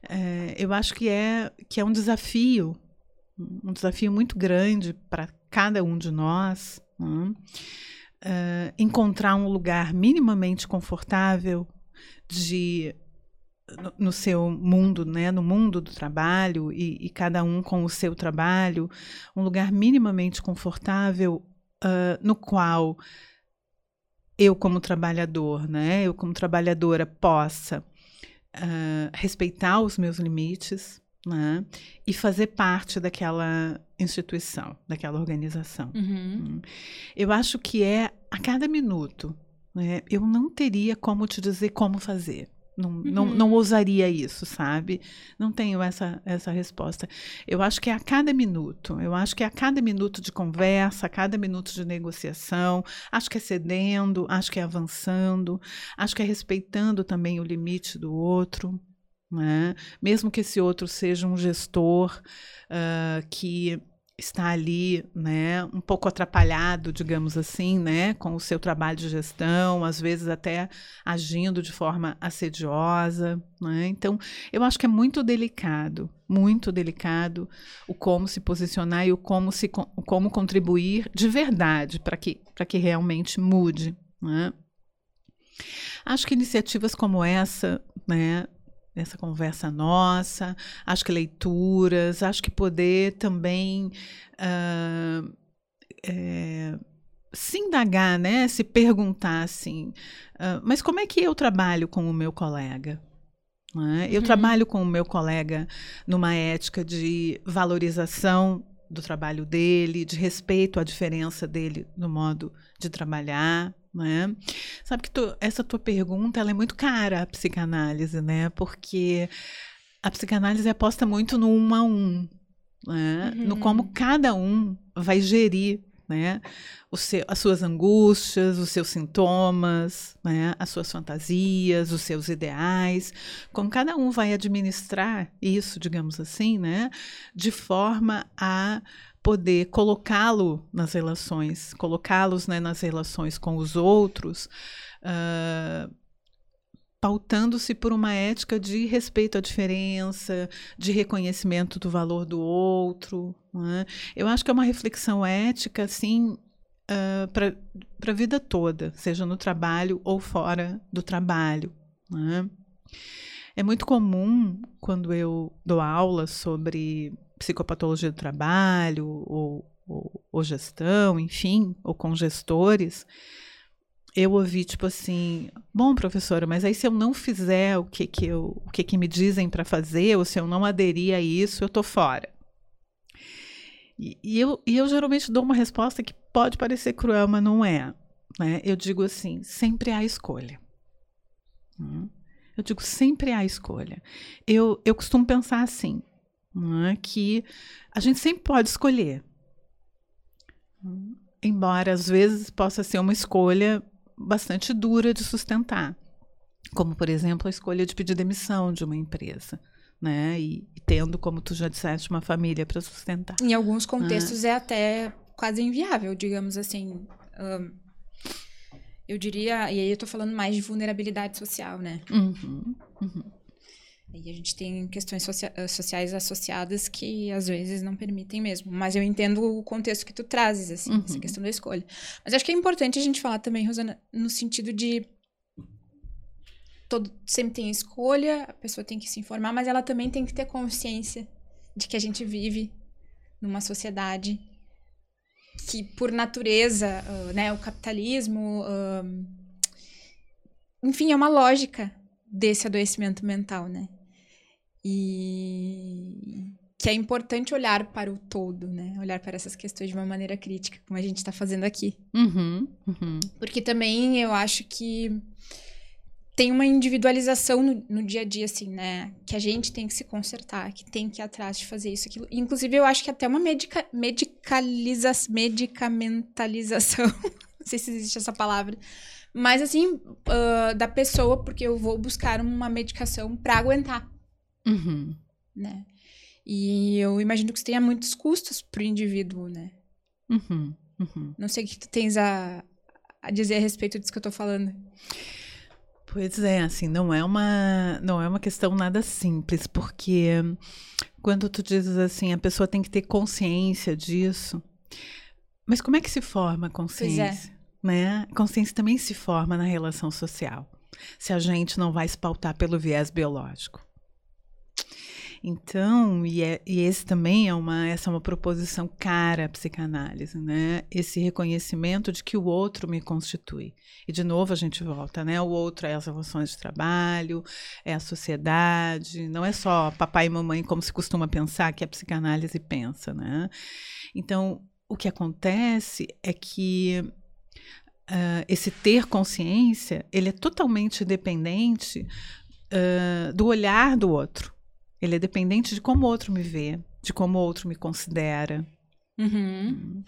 É, eu acho que é, que é um desafio, um desafio muito grande para cada um de nós, né? é, encontrar um lugar minimamente confortável de no, no, seu mundo, né, no mundo do trabalho e, e, cada um com o seu trabalho, um lugar minimamente confortável uh, no qual eu como trabalhador, né, eu como trabalhadora possa uh, respeitar os meus limites, né, e fazer parte daquela instituição, daquela organização. Uhum. Hum. Eu acho que é a cada minuto. Né, eu não teria como te dizer como fazer. Não, uhum. não, não ousaria isso, sabe? Não tenho essa, essa resposta. Eu acho que é a cada minuto. Eu acho que é a cada minuto de conversa, a cada minuto de negociação. Acho que é cedendo, acho que é avançando, acho que é respeitando também o limite do outro. Né? Mesmo que esse outro seja um gestor uh, que está ali, né, um pouco atrapalhado, digamos assim, né, com o seu trabalho de gestão, às vezes até agindo de forma assediosa, né? Então, eu acho que é muito delicado, muito delicado o como se posicionar e o como se o como contribuir de verdade para que para que realmente mude, né? Acho que iniciativas como essa, né, nessa conversa nossa, acho que leituras, acho que poder também uh, é, se indagar, né? Se perguntar assim, uh, mas como é que eu trabalho com o meu colega? É? Eu uhum. trabalho com o meu colega numa ética de valorização do trabalho dele, de respeito à diferença dele no modo de trabalhar, né? Sabe que tu, essa tua pergunta ela é muito cara à psicanálise, né? Porque a psicanálise aposta muito no um a um, né? Uhum. no como cada um vai gerir né? Seu, as suas angústias, os seus sintomas, né? as suas fantasias, os seus ideais, como cada um vai administrar isso, digamos assim, né? de forma a poder colocá-lo nas relações, colocá-los né, nas relações com os outros, uh, pautando-se por uma ética de respeito à diferença, de reconhecimento do valor do outro. Né? Eu acho que é uma reflexão ética, assim, uh, para a vida toda, seja no trabalho ou fora do trabalho. Né? É muito comum, quando eu dou aula sobre psicopatologia do trabalho, ou, ou, ou gestão, enfim, ou com gestores, eu ouvi tipo assim, bom professora, mas aí se eu não fizer o que que eu, o que que me dizem para fazer, ou se eu não aderir a isso, eu tô fora. E, e, eu, e eu geralmente dou uma resposta que pode parecer cruel, mas não é. Né? Eu digo assim, sempre há escolha. Hum? Eu digo, sempre há escolha. Eu, eu costumo pensar assim, né, que a gente sempre pode escolher. Embora às vezes possa ser uma escolha bastante dura de sustentar, como por exemplo a escolha de pedir demissão de uma empresa. Né? E, e tendo, como tu já disseste, uma família para sustentar. Em alguns contextos é até quase inviável, digamos assim. Um, eu diria, e aí eu tô falando mais de vulnerabilidade social, né? Uhum, uhum. E a gente tem questões socia sociais associadas que às vezes não permitem mesmo. Mas eu entendo o contexto que tu trazes, assim, uhum. essa questão da escolha. Mas acho que é importante a gente falar também, Rosana, no sentido de. Todo, sempre tem escolha, a pessoa tem que se informar, mas ela também tem que ter consciência de que a gente vive numa sociedade que, por natureza, uh, né, o capitalismo. Uh, enfim, é uma lógica desse adoecimento mental, né? E que é importante olhar para o todo, né? Olhar para essas questões de uma maneira crítica, como a gente está fazendo aqui. Uhum, uhum. Porque também eu acho que tem uma individualização no, no, dia a dia, assim, né? Que a gente tem que se consertar, que tem que ir atrás de fazer isso, aquilo. Inclusive, eu acho que até uma medica, medicaliza, medicamentalização, não sei se existe essa palavra, mas assim, uh, da pessoa, porque eu vou buscar uma medicação para aguentar. Uhum. Né? E eu imagino que isso tenha muitos custos para o indivíduo, né? Uhum. Uhum. Não sei o que tu tens a, a dizer a respeito disso que eu tô falando. Pois é, assim, não é uma não é uma questão nada simples, porque quando tu dizes assim, a pessoa tem que ter consciência disso. Mas como é que se forma a consciência? É. Né? A consciência também se forma na relação social. Se a gente não vai se pautar pelo viés biológico. Então, e, é, e, esse também é uma, essa é uma proposição cara à psicanálise, né? Esse reconhecimento de que o outro me constitui. E de novo a gente volta, né? O outro é as relações de trabalho, é a sociedade, não é só papai e mamãe como se costuma pensar que a psicanálise pensa, né? Então, o que acontece é que uh, esse ter consciência, ele é totalmente dependente uh, do olhar do outro. Ele é dependente de como o outro me vê, de como o outro me considera. Uhum.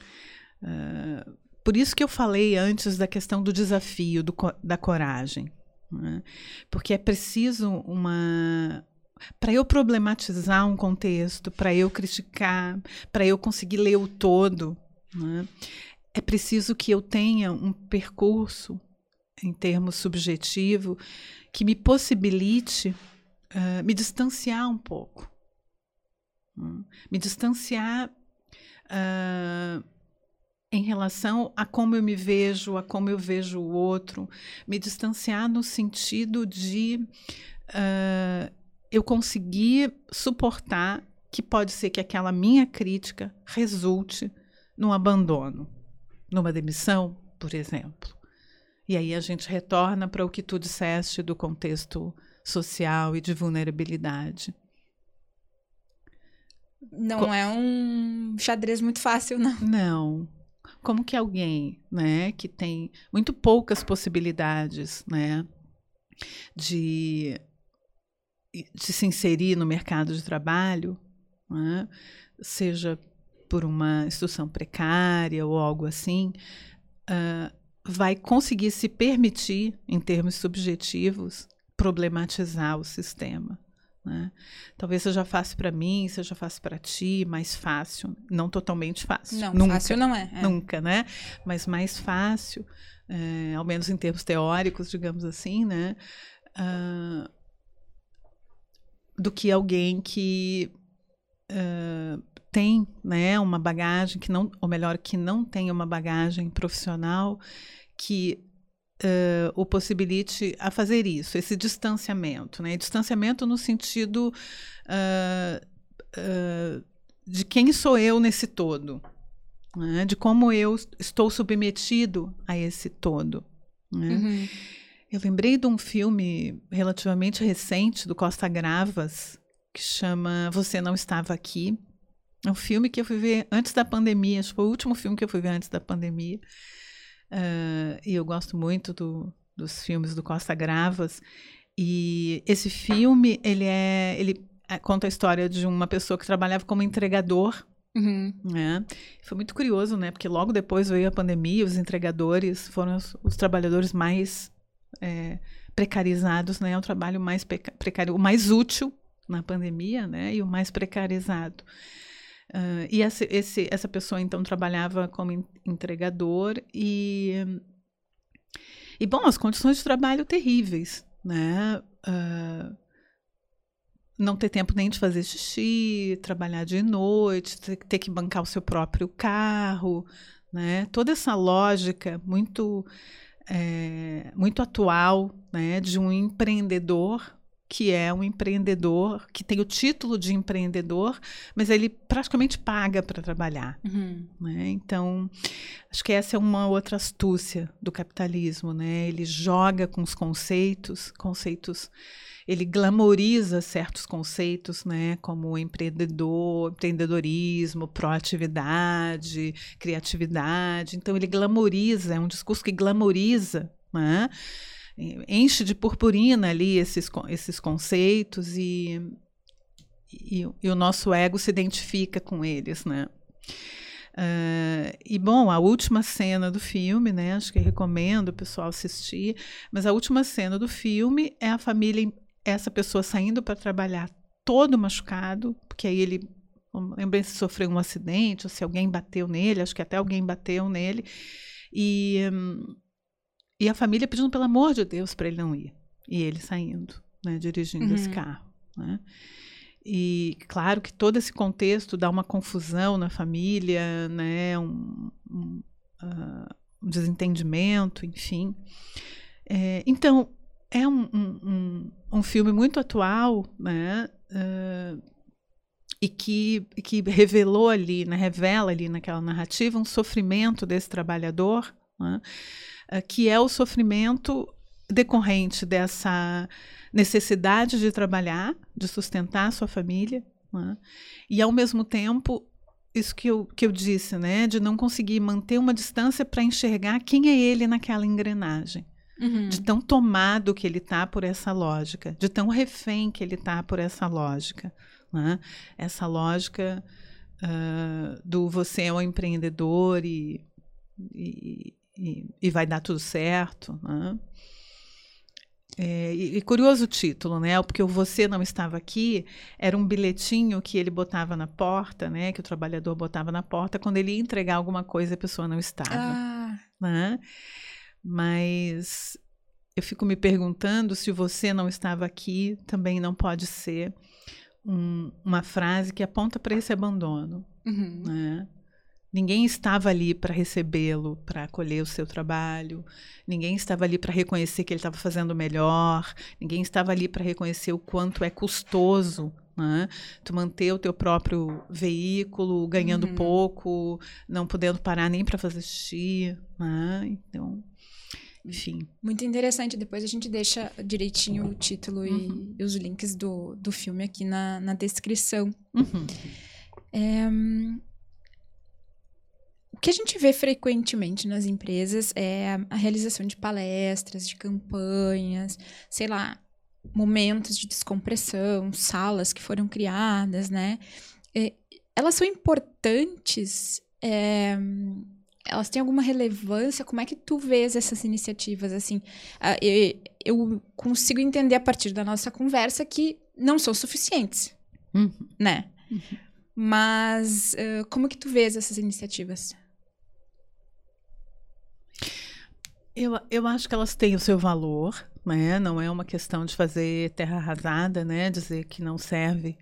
Uh, por isso que eu falei antes da questão do desafio, do, da coragem. Né? Porque é preciso uma. Para eu problematizar um contexto, para eu criticar, para eu conseguir ler o todo, né? é preciso que eu tenha um percurso, em termos subjetivo, que me possibilite uh, me distanciar um pouco. Hum? Me distanciar uh, em relação a como eu me vejo, a como eu vejo o outro. Me distanciar no sentido de uh, eu conseguir suportar que pode ser que aquela minha crítica resulte num abandono, numa demissão, por exemplo. E aí a gente retorna para o que tu disseste do contexto social e de vulnerabilidade. Não Co é um xadrez muito fácil, não. Não. Como que alguém, né, que tem muito poucas possibilidades, né, de, de se inserir no mercado de trabalho, né, seja por uma instituição precária ou algo assim, uh, vai conseguir se permitir, em termos subjetivos, problematizar o sistema. Né? Talvez seja fácil para mim, seja fácil para ti, mais fácil, não totalmente fácil. Não, nunca, fácil não é, é. Nunca, né? Mas mais fácil, é, ao menos em termos teóricos, digamos assim, né? Uh, do que alguém que uh, tem, né, uma bagagem que não, ou melhor, que não tem uma bagagem profissional que uh, o possibilite a fazer isso, esse distanciamento, né? Distanciamento no sentido uh, uh, de quem sou eu nesse todo, né? de como eu estou submetido a esse todo. Né? Uhum. Eu lembrei de um filme relativamente recente do Costa Gravas que chama Você Não Estava Aqui. É um filme que eu fui ver antes da pandemia, acho que foi o último filme que eu fui ver antes da pandemia. Uh, e eu gosto muito do, dos filmes do Costa Gravas. E esse filme, ele é, ele é, conta a história de uma pessoa que trabalhava como entregador. Uhum. Né? Foi muito curioso, né? Porque logo depois veio a pandemia, os entregadores foram os, os trabalhadores mais é, precarizados, né? O trabalho mais precário, o mais útil na pandemia, né? E o mais precarizado. Uh, e essa, esse, essa pessoa, então, trabalhava como entregador e... E, bom, as condições de trabalho terríveis, né? Uh, não ter tempo nem de fazer xixi, trabalhar de noite, ter que bancar o seu próprio carro, né? Toda essa lógica muito é, muito atual, né, de um empreendedor que é um empreendedor que tem o título de empreendedor, mas ele praticamente paga para trabalhar. Uhum. Né? Então, acho que essa é uma outra astúcia do capitalismo, né? Ele joga com os conceitos, conceitos ele glamoriza certos conceitos, né, como empreendedor, empreendedorismo, proatividade, criatividade. Então ele glamoriza, é um discurso que glamoriza, né? Enche de purpurina ali esses, esses conceitos e, e, e o nosso ego se identifica com eles, né? Uh, e bom, a última cena do filme, né? Acho que recomendo o pessoal assistir. Mas a última cena do filme é a família essa pessoa saindo para trabalhar todo machucado, porque aí ele lembro se sofreu um acidente ou se alguém bateu nele, acho que até alguém bateu nele. E, e a família pedindo pelo amor de Deus para ele não ir. E ele saindo, né, dirigindo uhum. esse carro. Né? E claro que todo esse contexto dá uma confusão na família, né, um, um, uh, um desentendimento, enfim. É, então, é um, um, um, filme muito atual, né? Uh, e que, que revelou ali, né, revela ali naquela narrativa um sofrimento desse trabalhador, né, que é o sofrimento decorrente dessa necessidade de trabalhar, de sustentar a sua família, né, e ao mesmo tempo isso que eu, que eu disse, né, de não conseguir manter uma distância para enxergar quem é ele naquela engrenagem. Uhum. De tão tomado que ele está por essa lógica, de tão refém que ele está por essa lógica. Né? Essa lógica uh, do você é um empreendedor e, e, e, e vai dar tudo certo. Né? É, e, e, curioso o título, né? Porque o Você Não Estava Aqui era um bilhetinho que ele botava na porta, né? Que o trabalhador botava na porta quando ele ia entregar alguma coisa e a pessoa não estava. Ah. Né? Mas eu fico me perguntando se você não estava aqui, também não pode ser um, uma frase que aponta para esse abandono. Uhum. Né? Ninguém estava ali para recebê-lo, para acolher o seu trabalho. Ninguém estava ali para reconhecer que ele estava fazendo melhor. Ninguém estava ali para reconhecer o quanto é custoso né? Tu manter o teu próprio veículo ganhando uhum. pouco, não podendo parar nem para fazer xixi. Né? Então, enfim. Muito interessante. Depois a gente deixa direitinho o título uhum. e, os links do, do filme aqui na, na descrição. Uhum. É, que a gente vê frequentemente nas empresas é a, realização de palestras, de campanhas, sei lá, momentos de descompressão, salas que foram criadas, né? Elas são importantes. É, elas têm alguma relevância? Como é que tu vês essas iniciativas? Assim, uh, eu, consigo entender a partir da nossa conversa que não são suficientes, uhum. né? Uhum. Mas uh, como que tu vês essas iniciativas? Eu, eu acho que elas têm o seu valor, né? Não é uma questão de fazer terra arrasada, né? Dizer que não serve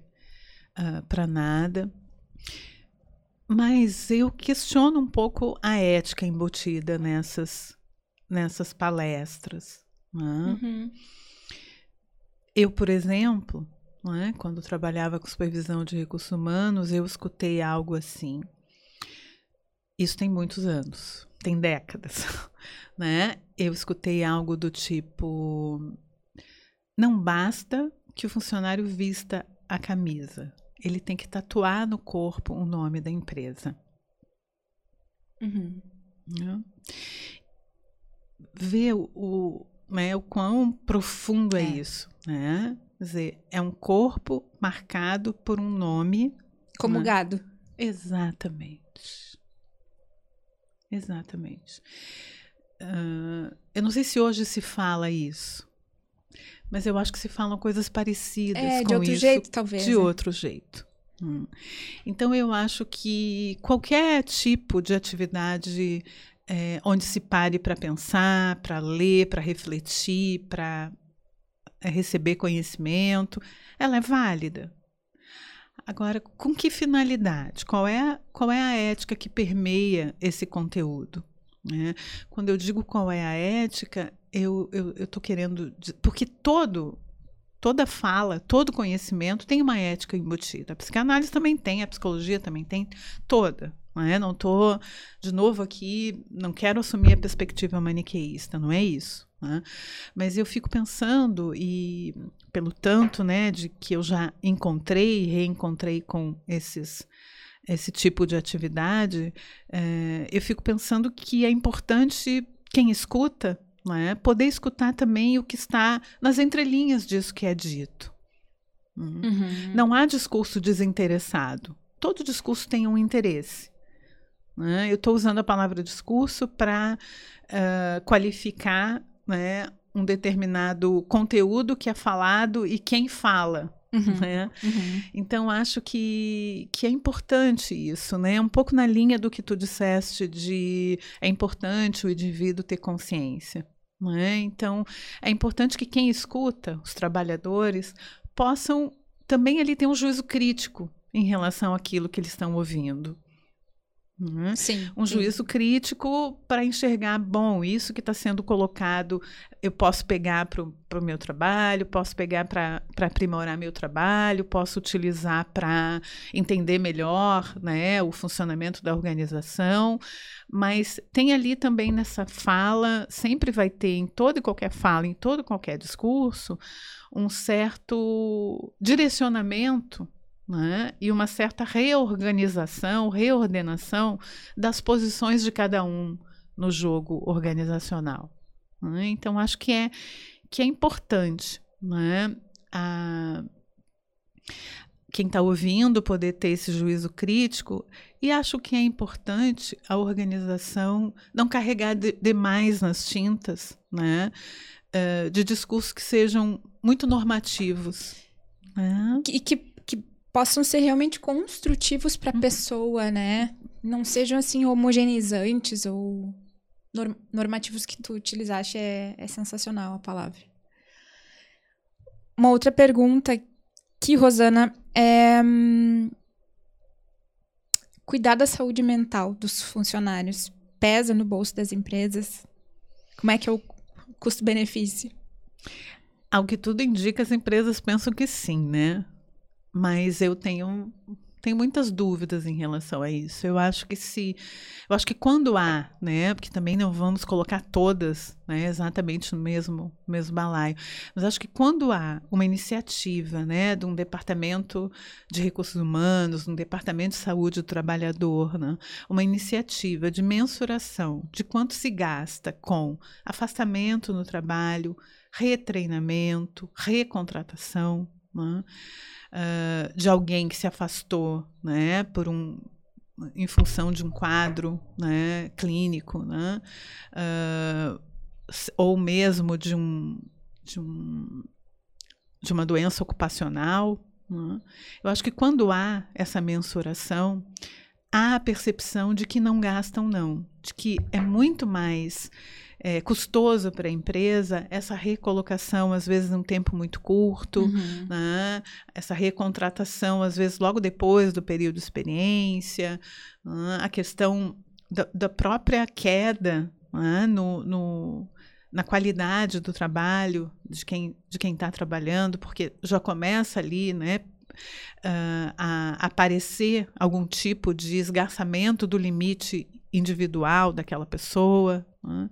uh, para nada. Mas eu questiono um pouco a ética embutida nessas, nessas palestras. Né? Uhum. Eu, por exemplo, né, quando trabalhava com supervisão de recursos humanos, eu escutei algo assim. Isso tem muitos anos, tem décadas. Né? Eu escutei algo do tipo: não basta que o funcionário vista a camisa, ele tem que tatuar no corpo o nome da empresa. Uhum. Né? Ver o, o, né, o quão profundo é, é isso. Né? Quer dizer, é um corpo marcado por um nome. Como né? gado. Exatamente. Exatamente. Uh, eu não sei se hoje se fala isso. Mas eu acho que se falam coisas parecidas é, com de outro isso, jeito, talvez. De né? outro jeito. Hum. Então, eu acho que qualquer tipo de atividade é, onde se pare para pensar, para ler, para refletir, para é, receber conhecimento, ela é válida. Agora, com que finalidade? Qual é, qual é a ética que permeia esse conteúdo? Né? Quando eu digo qual é a ética, eu estou querendo. Porque todo toda fala, todo conhecimento tem uma ética embutida. A psicanálise também tem, a psicologia também tem, toda. Não é? Não estou, de novo, aqui, não quero assumir a perspectiva maniqueísta, não é isso. Né? Mas eu fico pensando, e pelo tanto né, de que eu já encontrei e reencontrei com esses esse tipo de atividade, é, eu fico pensando que é importante quem escuta é? poder escutar também o que está nas entrelinhas disso que é dito. Hum. Uhum. Não há discurso desinteressado. Todo discurso tem um interesse. Né? Eu estou usando a palavra discurso para uh, qualificar né, um determinado conteúdo que é falado e quem fala. Uhum, né? Uhum. Então acho que, que é importante isso, né? Um pouco na linha do que tu disseste de é importante o indivíduo ter consciência. Né? Então, é importante que quem escuta, os trabalhadores, possam também ali ter um juízo crítico em relação àquilo que eles estão ouvindo. Né? Sim, um sim. juízo crítico para enxergar, bom, isso que está sendo colocado, eu posso pegar para o meu trabalho, posso pegar para aprimorar meu trabalho, posso utilizar para entender melhor né, o funcionamento da organização, mas tem ali também nessa fala, sempre vai ter em toda e qualquer fala, em todo e qualquer discurso, um certo direcionamento né? e uma certa reorganização, reordenação das posições de cada um no jogo organizacional. Né? Então, acho que é, que é importante né? a, quem está ouvindo poder ter esse juízo crítico, e acho que é importante a organização não carregar de, demais nas tintas né? Uh, de discursos que sejam muito normativos. Né? E que possam ser realmente construtivos para a uhum. pessoa, né? Não sejam assim homogeneizantes ou norm normativos que tu utilizaste é, é sensacional a palavra. Uma outra pergunta que Rosana é hum, cuidar da saúde mental dos funcionários pesa no bolso das empresas? Como é que é o custo-benefício? Ao que tudo indica, as empresas pensam que sim, né? Mas eu tenho tenho muitas dúvidas em relação a isso. Eu acho que se, eu acho que quando há, né, porque também não vamos colocar todas, né, exatamente no mesmo mesmo balaio, mas acho que quando há uma iniciativa, né, de um departamento de recursos humanos, um departamento de saúde do trabalhador, né, uma iniciativa de mensuração de quanto se gasta com afastamento no trabalho, retreinamento, recontratação, né, uh, de alguém que se afastou, né, por um em função de um quadro, né, clínico, né, uh, ou mesmo de um, de um de uma doença ocupacional. Né? Eu acho que quando há essa mensuração, há a percepção de que não gastam, não, de que é muito mais é, custoso para a empresa essa recolocação, às vezes, num tempo muito curto, uhum. né? essa recontratação, às vezes, logo depois do período de experiência, né? a questão da, da, própria queda né? no, no na qualidade do trabalho de quem de quem está trabalhando, porque já começa ali, né, uh, a aparecer algum tipo de esgarçamento do limite individual daquela pessoa. Né?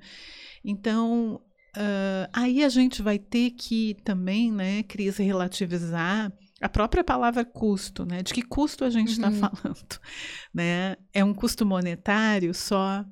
Então, uh, aí a gente vai ter que também, né, Cris, relativizar a própria palavra custo, né? De que custo a gente está uhum. falando, né? É um custo monetário só?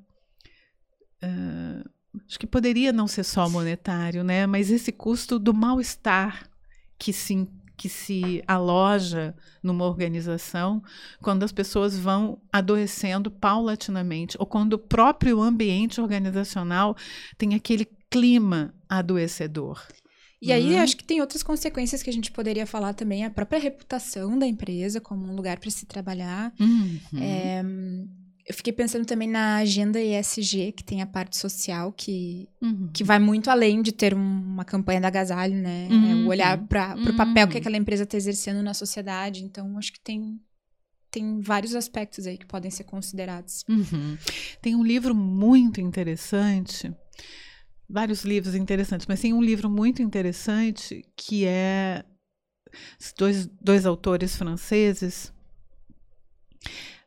Uh, acho que poderia não ser só monetário, né? Mas esse custo do mal-estar que se que se aloja numa organização quando as pessoas vão adoecendo paulatinamente, ou quando o próprio ambiente organizacional tem aquele clima adoecedor. E aí, uhum. acho que tem outras consequências que a gente poderia falar também. A própria reputação da empresa como um lugar para se trabalhar. Uhum. É, eu fiquei pensando também na agenda ESG, que tem a parte social, que, uhum. que vai muito além de ter um, uma campanha da agasalho, né? É o olhar para o papel que aquela empresa está exercendo na sociedade. Então, acho que tem, tem vários aspectos aí que podem ser considerados. Uhum. Tem um livro muito interessante vários livros interessantes, mas tem um livro muito interessante que é dois, dois autores franceses,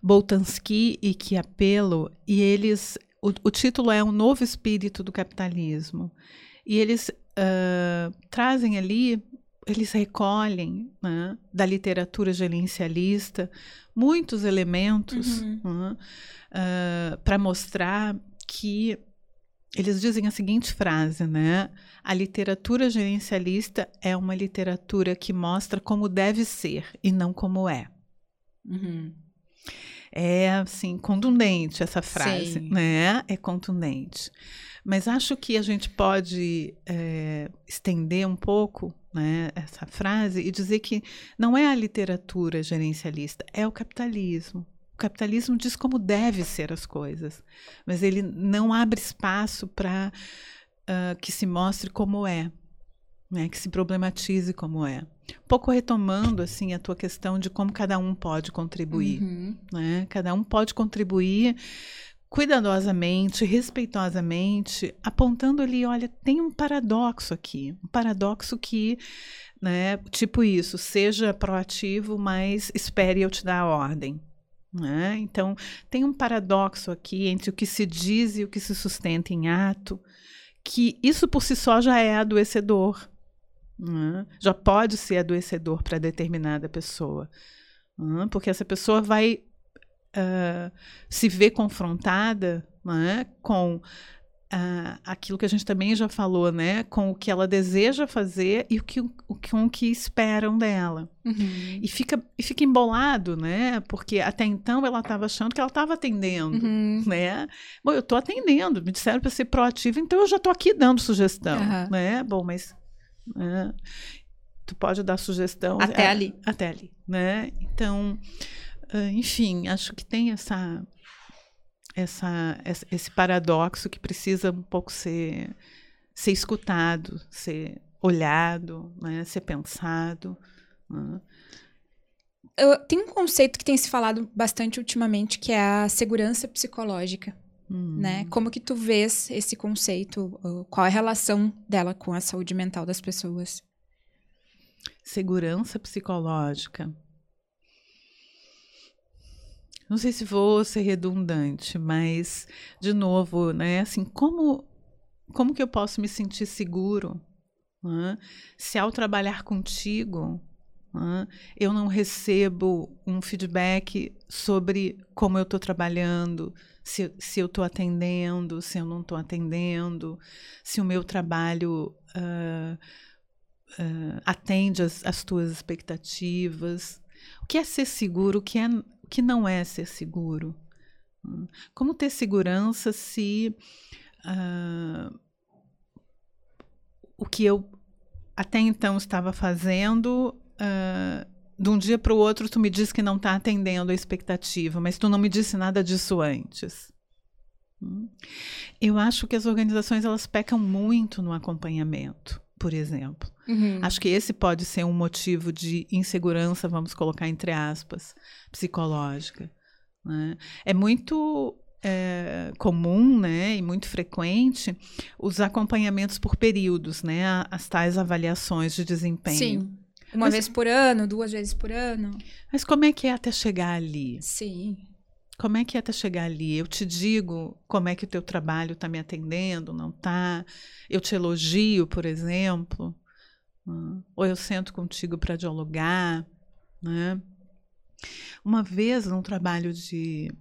Boltanski e Chiapello, e eles o, o, título é Um Novo Espírito do Capitalismo. E eles uh, trazem ali, eles recolhem né, da literatura gerencialista muitos elementos uhum. uh, uh, para mostrar que eles dizem a seguinte frase, né? A literatura gerencialista é uma literatura que mostra como deve ser e não como é. Uhum. É assim contundente essa frase, Sim. né? É contundente. Mas acho que a gente pode é, estender um pouco né, essa frase e dizer que não é a literatura gerencialista, é o capitalismo. O capitalismo diz como deve ser as coisas, mas ele não abre espaço para uh, que se mostre como é, né, que se problematize como é. Um pouco retomando assim a tua questão de como cada um pode contribuir, uhum. né? Cada um pode contribuir cuidadosamente, respeitosamente, apontando ali, olha, tem um paradoxo aqui, um paradoxo que, né, tipo isso, seja proativo, mas espere eu te dar a ordem. Né? Então, tem um paradoxo aqui entre o que se diz e o que se sustenta em ato, que isso por si só já é adoecedor. Né? Já pode ser adoecedor para determinada pessoa. Né? Porque essa pessoa vai uh, se ver confrontada né? com uh, aquilo que a gente também já falou, né? Com o que ela deseja fazer e o que, o, com o que esperam dela. Uhum. E, fica, e fica embolado, né? Porque até então ela estava achando que ela estava atendendo, uhum. né? Bom, eu estou atendendo, me disseram para ser proativa, então eu já estou aqui dando sugestão, uhum. né? Bom, mas... Né? Tu pode dar sugestão... Até é, ali. Até ali, né? Então, uh, enfim, acho que tem essa essa, esse paradoxo que precisa um pouco ser, ser escutado, ser olhado, né, ser pensado. Né. Eu, tem um conceito que tem se falado bastante ultimamente, que é a segurança psicológica. Hum. Né? Como que tu vês esse conceito? Qual é a relação dela com a saúde mental das pessoas? Segurança psicológica. Não sei se vou ser redundante, mas de novo, né? Assim, como como que eu posso me sentir seguro né? se ao trabalhar contigo né, eu não recebo um feedback sobre como eu estou trabalhando, se, se eu estou atendendo, se eu não estou atendendo, se o meu trabalho uh, uh, atende as, as tuas expectativas. O que é ser seguro? O que é que não é ser seguro. Como ter segurança se uh, o que eu até então estava fazendo, uh, de um dia para o outro tu me diz que não está atendendo a expectativa, mas tu não me disse nada disso antes. Eu acho que as organizações elas pecam muito no acompanhamento por exemplo. Uhum. Acho que esse pode ser um motivo de insegurança, vamos colocar entre aspas, psicológica. Né? É muito é, comum né, e muito frequente os acompanhamentos por períodos, né, as tais avaliações de desempenho. Sim. Uma mas, vez por ano, duas vezes por ano. Mas como é que é até chegar ali? Sim. Como é que é até chegar ali? Eu te digo como é que o teu trabalho está me atendendo, não está? Eu te elogio, por exemplo, né? ou eu sento contigo para dialogar, né? Uma vez, num trabalho de,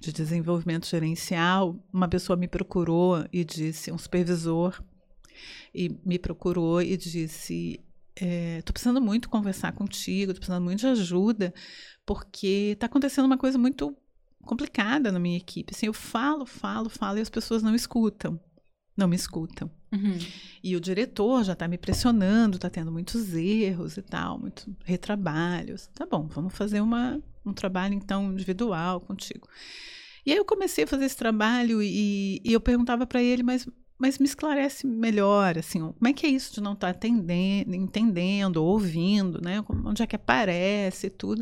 de desenvolvimento gerencial, uma pessoa me procurou e disse, um supervisor, e me procurou e disse: estou é, precisando muito conversar contigo, estou precisando muito de ajuda, porque está acontecendo uma coisa muito complicada na minha equipe. Assim, eu falo, falo, falo e as pessoas não escutam. Não me escutam. Uhum. E o diretor já está me pressionando, está tendo muitos erros e tal, muitos retrabalhos. Tá bom, vamos fazer uma, um trabalho então individual contigo. E aí eu comecei a fazer esse trabalho e, e eu perguntava para ele, mas, mas me esclarece melhor, assim, como é que é isso de não estar tá entendendo, ouvindo, né? Onde é que aparece e tudo.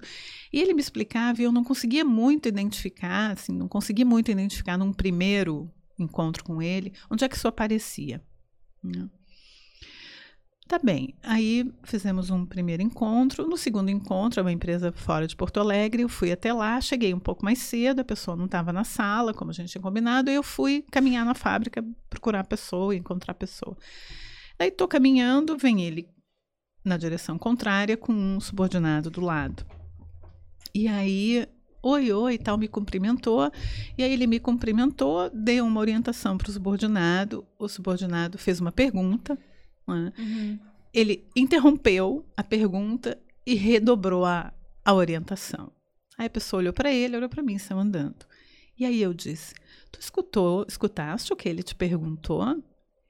E ele me explicava e eu não conseguia muito identificar, assim, não conseguia muito identificar num primeiro encontro com ele, onde é que isso aparecia. Né? Tá bem. Aí fizemos um primeiro encontro. No segundo encontro, é uma empresa fora de Porto Alegre. Eu fui até lá, cheguei um pouco mais cedo, a pessoa não estava na sala, como a gente tinha combinado, e eu fui caminhar na fábrica, procurar a pessoa, encontrar a pessoa. Daí estou caminhando, vem ele na direção contrária com um subordinado do lado. E aí, oi, oi, tal, me cumprimentou. E aí ele me cumprimentou, deu uma orientação para o subordinado. O subordinado fez uma pergunta? Uhum. Ele interrompeu a pergunta e redobrou a, a orientação. Aí a pessoa olhou para ele, olhou para mim, saiu andando. E aí eu disse: Tu escutou, escutaste o que ele te perguntou?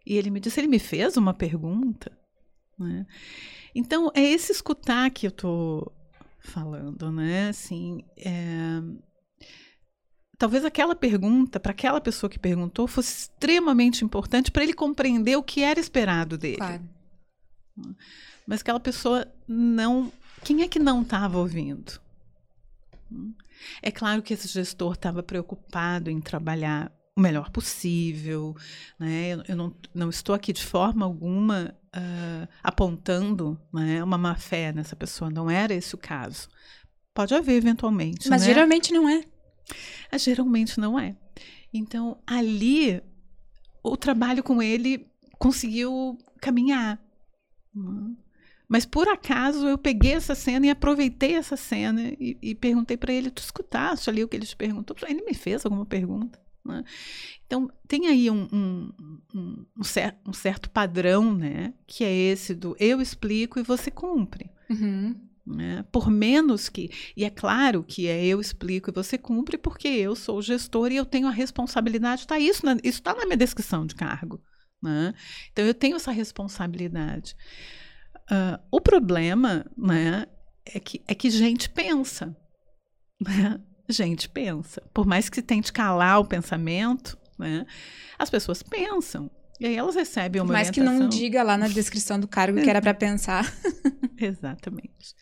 E ele me disse: Ele me fez uma pergunta. Né? Então, é esse escutar que eu estou falando, né? Assim, é... Talvez aquela pergunta, para aquela pessoa que perguntou, fosse extremamente importante para ele compreender o que era esperado dele. Claro. Mas aquela pessoa não. Quem é que não estava ouvindo? É claro que esse gestor estava preocupado em trabalhar o melhor possível, né? Eu, não, não, estou aqui de forma alguma uh, apontando né, uma má fé nessa pessoa, não era esse o caso. Pode haver eventualmente. Mas né? geralmente não é. Ah, geralmente não é. Então, ali, o trabalho com ele conseguiu caminhar. Mas por acaso eu peguei essa cena e aproveitei essa cena e, e perguntei para ele: Tu escutaste ali o que ele te perguntou? Ele me fez alguma pergunta. Né? Então, tem aí um, um, um, um, cer um, certo padrão, né? Que é esse do eu explico e você cumpre. Uhum. Né? Por menos que. E é claro que é eu explico e você cumpre, porque eu sou o gestor e eu tenho a responsabilidade. Tá isso está na minha descrição de cargo. Né? Então eu tenho essa responsabilidade. Uh, o problema né, é, que, é que gente pensa. Né? Gente pensa. Por mais que tente calar o pensamento, né, as pessoas pensam. E aí elas recebem uma Mas que não diga lá na descrição do cargo que era para pensar. Exatamente.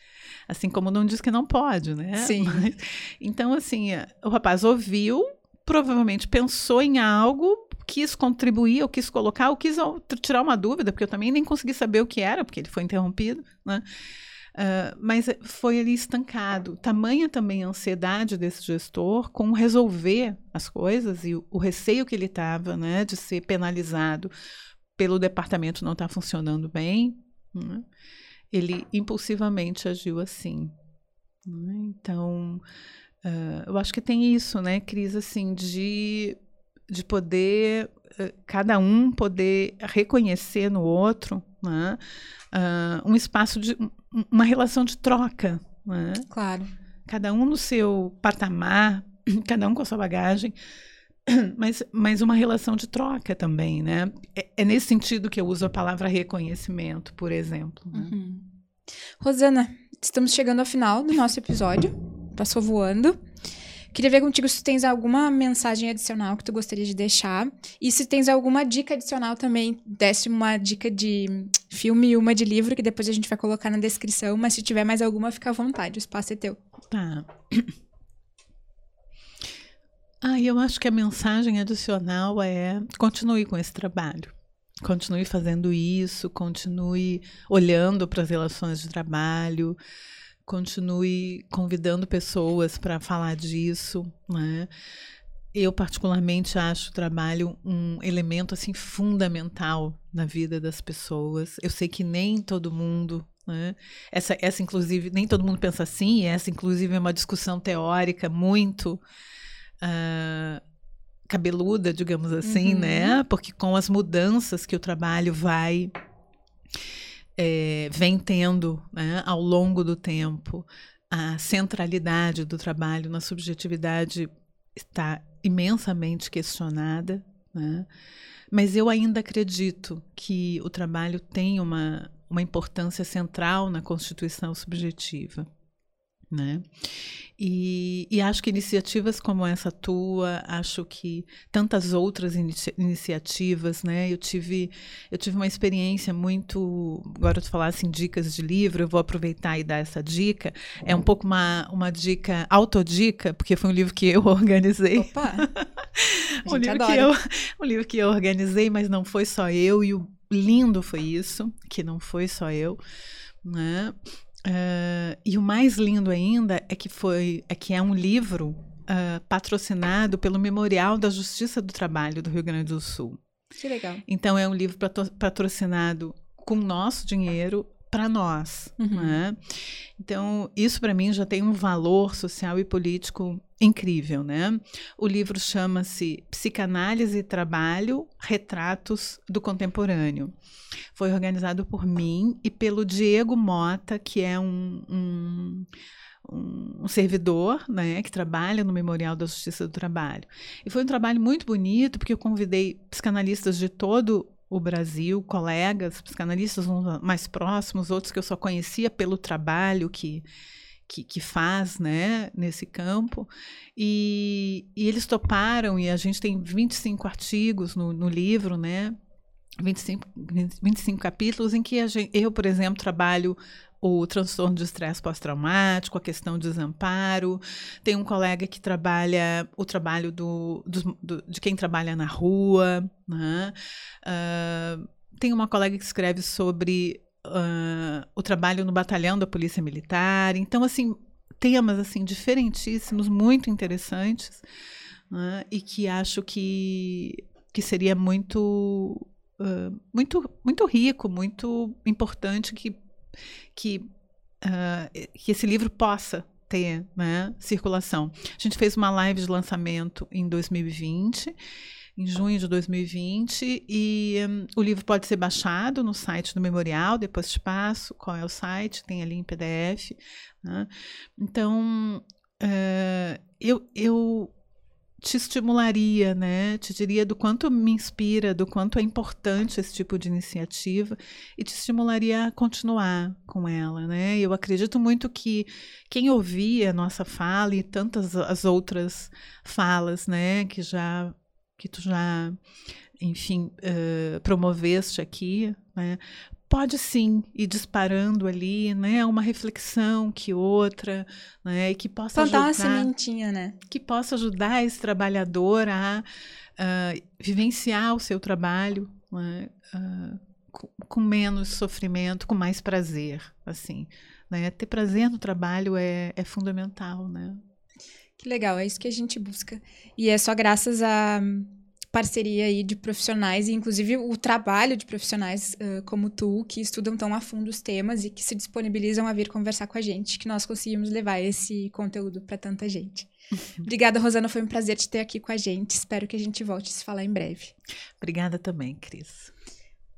Assim como não diz que não pode, né? Sim. Mas, então, assim, o rapaz ouviu, provavelmente pensou em algo, quis contribuir, ou quis colocar, ou quis tirar uma dúvida, porque eu também nem consegui saber o que era, porque ele foi interrompido, né? Uh, mas foi ali estancado. Tamanha também a ansiedade desse gestor com resolver as coisas e o, o receio que ele estava né, de ser penalizado pelo departamento não estar tá funcionando bem. Né? Ele impulsivamente agiu assim. Né? Então, uh, eu acho que tem isso, né, Cris, assim, de, de poder, cada um poder reconhecer no outro né, um espaço de uma relação de troca. Né? Claro. Cada um no seu patamar, cada um com a sua bagagem, mas, mas uma relação de troca também, né? É, é nesse sentido que eu uso a palavra reconhecimento, por exemplo. Né? Uhum. Rosana, estamos chegando ao final do nosso episódio. Passou voando. Queria ver contigo se tens alguma mensagem adicional que tu gostaria de deixar. E se tens alguma dica adicional também, desse uma dica de filme e uma de livro, que depois a gente vai colocar na descrição. Mas se tiver mais alguma, fica à vontade, o espaço é teu. Tá. Ah, eu acho que a mensagem adicional é continue com esse trabalho. Continue fazendo isso, continue olhando para as relações de trabalho, continue convidando pessoas para falar disso, né? Eu particularmente acho o trabalho um elemento assim fundamental na vida das pessoas. Eu sei que nem todo mundo, né? Essa, essa inclusive nem todo mundo pensa assim. Essa inclusive é uma discussão teórica muito uh, cabeluda, digamos assim, uhum. né? Porque com as mudanças que o trabalho vai é, vem tendo né, ao longo do tempo, a centralidade do trabalho na subjetividade está imensamente questionada. Né? Mas eu ainda acredito que o trabalho tem uma, uma importância central na constituição subjetiva. Né? E, e, acho que iniciativas como essa tua, acho que tantas outras inici iniciativas, né? Eu tive, eu tive uma experiência muito. Agora, tu falar assim, dicas de livro, eu vou aproveitar e dar essa dica. É um pouco uma, uma dica, autodica, porque foi um livro que eu organizei. Opa! um, livro que eu, um livro que eu organizei, mas não foi só eu, e o lindo foi isso, que não foi só eu. Né? Uh, e o mais lindo ainda é que foi é que é um livro uh, patrocinado pelo Memorial da Justiça do Trabalho do Rio Grande do Sul. Que legal. Então é um livro patrocinado com nosso dinheiro para nós. Uhum. Né? Então, isso para mim já tem um valor social e político incrível. Né? O livro chama-se Psicanálise e Trabalho Retratos do Contemporâneo. Foi organizado por mim e pelo Diego Mota, que é um, um um servidor, né, que trabalha no Memorial da Justiça do Trabalho. E foi um trabalho muito bonito, porque eu convidei psicanalistas de todo o Brasil, colegas psicanalistas mais próximos, outros que eu só conhecia pelo trabalho que, que, que faz né, nesse campo. E, e, eles toparam, e a gente tem 25 artigos no, no livro, né? 25, 25 capítulos em que gente, eu, por exemplo, trabalho o transtorno de estresse pós-traumático, a questão do desamparo. Tem um colega que trabalha o trabalho do, do, do de quem trabalha na rua. Né? Uh, tem uma colega que escreve sobre uh, o trabalho no batalhão da Polícia Militar. Então, assim, temas assim diferentíssimos, muito interessantes, né? e que acho que, que seria muito, uh, muito, muito rico, muito importante que que, uh, que esse livro possa ter né, circulação. A gente fez uma live de lançamento em 2020, em junho de 2020, e um, o livro pode ser baixado no site do Memorial, depois te passo qual é o site, tem ali em PDF. Né? Então, uh, eu, eu te estimularia, né? Te diria do quanto me inspira, do quanto é importante esse tipo de iniciativa e te estimularia a continuar com ela, né? Eu acredito muito que quem ouvir a nossa fala e tantas as outras falas, né, que já que tu já, enfim, uh, promoveste aqui, né, pode sim ir disparando ali, né, uma reflexão que outra, né, e que possa Plantar ajudar, uma sementinha, né? Que possa ajudar esse trabalhador a uh, vivenciar o seu trabalho, né, uh, com, com, menos sofrimento, com mais prazer, assim, né? Ter prazer no trabalho é, é fundamental, né? Que legal, é isso que a gente busca. E é só graças a parceria aí de profissionais, e inclusive o trabalho de profissionais uh, como tu, que estudam tão a fundo os temas e que se disponibilizam a vir conversar com a gente, que nós conseguimos levar esse conteúdo para tanta gente. Obrigada, Rosana, foi um prazer te ter aqui com a gente. Espero que a gente volte a se falar em breve. Obrigada também, Cris.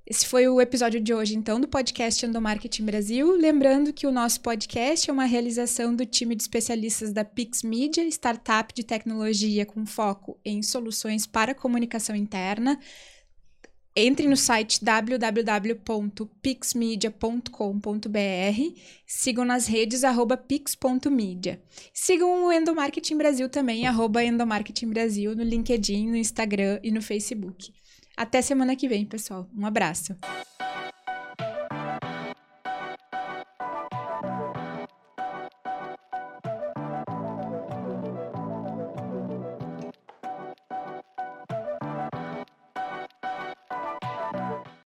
Esse foi o episódio de hoje, então, do podcast Endomarketing Brasil. Lembrando que o nosso podcast é uma realização do time de especialistas da Pix Media, startup de tecnologia com foco em soluções para comunicação interna. Entre no site www.pixmedia.com.br, sigam nas redes arroba pix.media. Sigam o Endomarketing Brasil também, arroba Endomarketing Brasil, no LinkedIn, no Instagram e no Facebook. Até semana que vem, pessoal. Um abraço.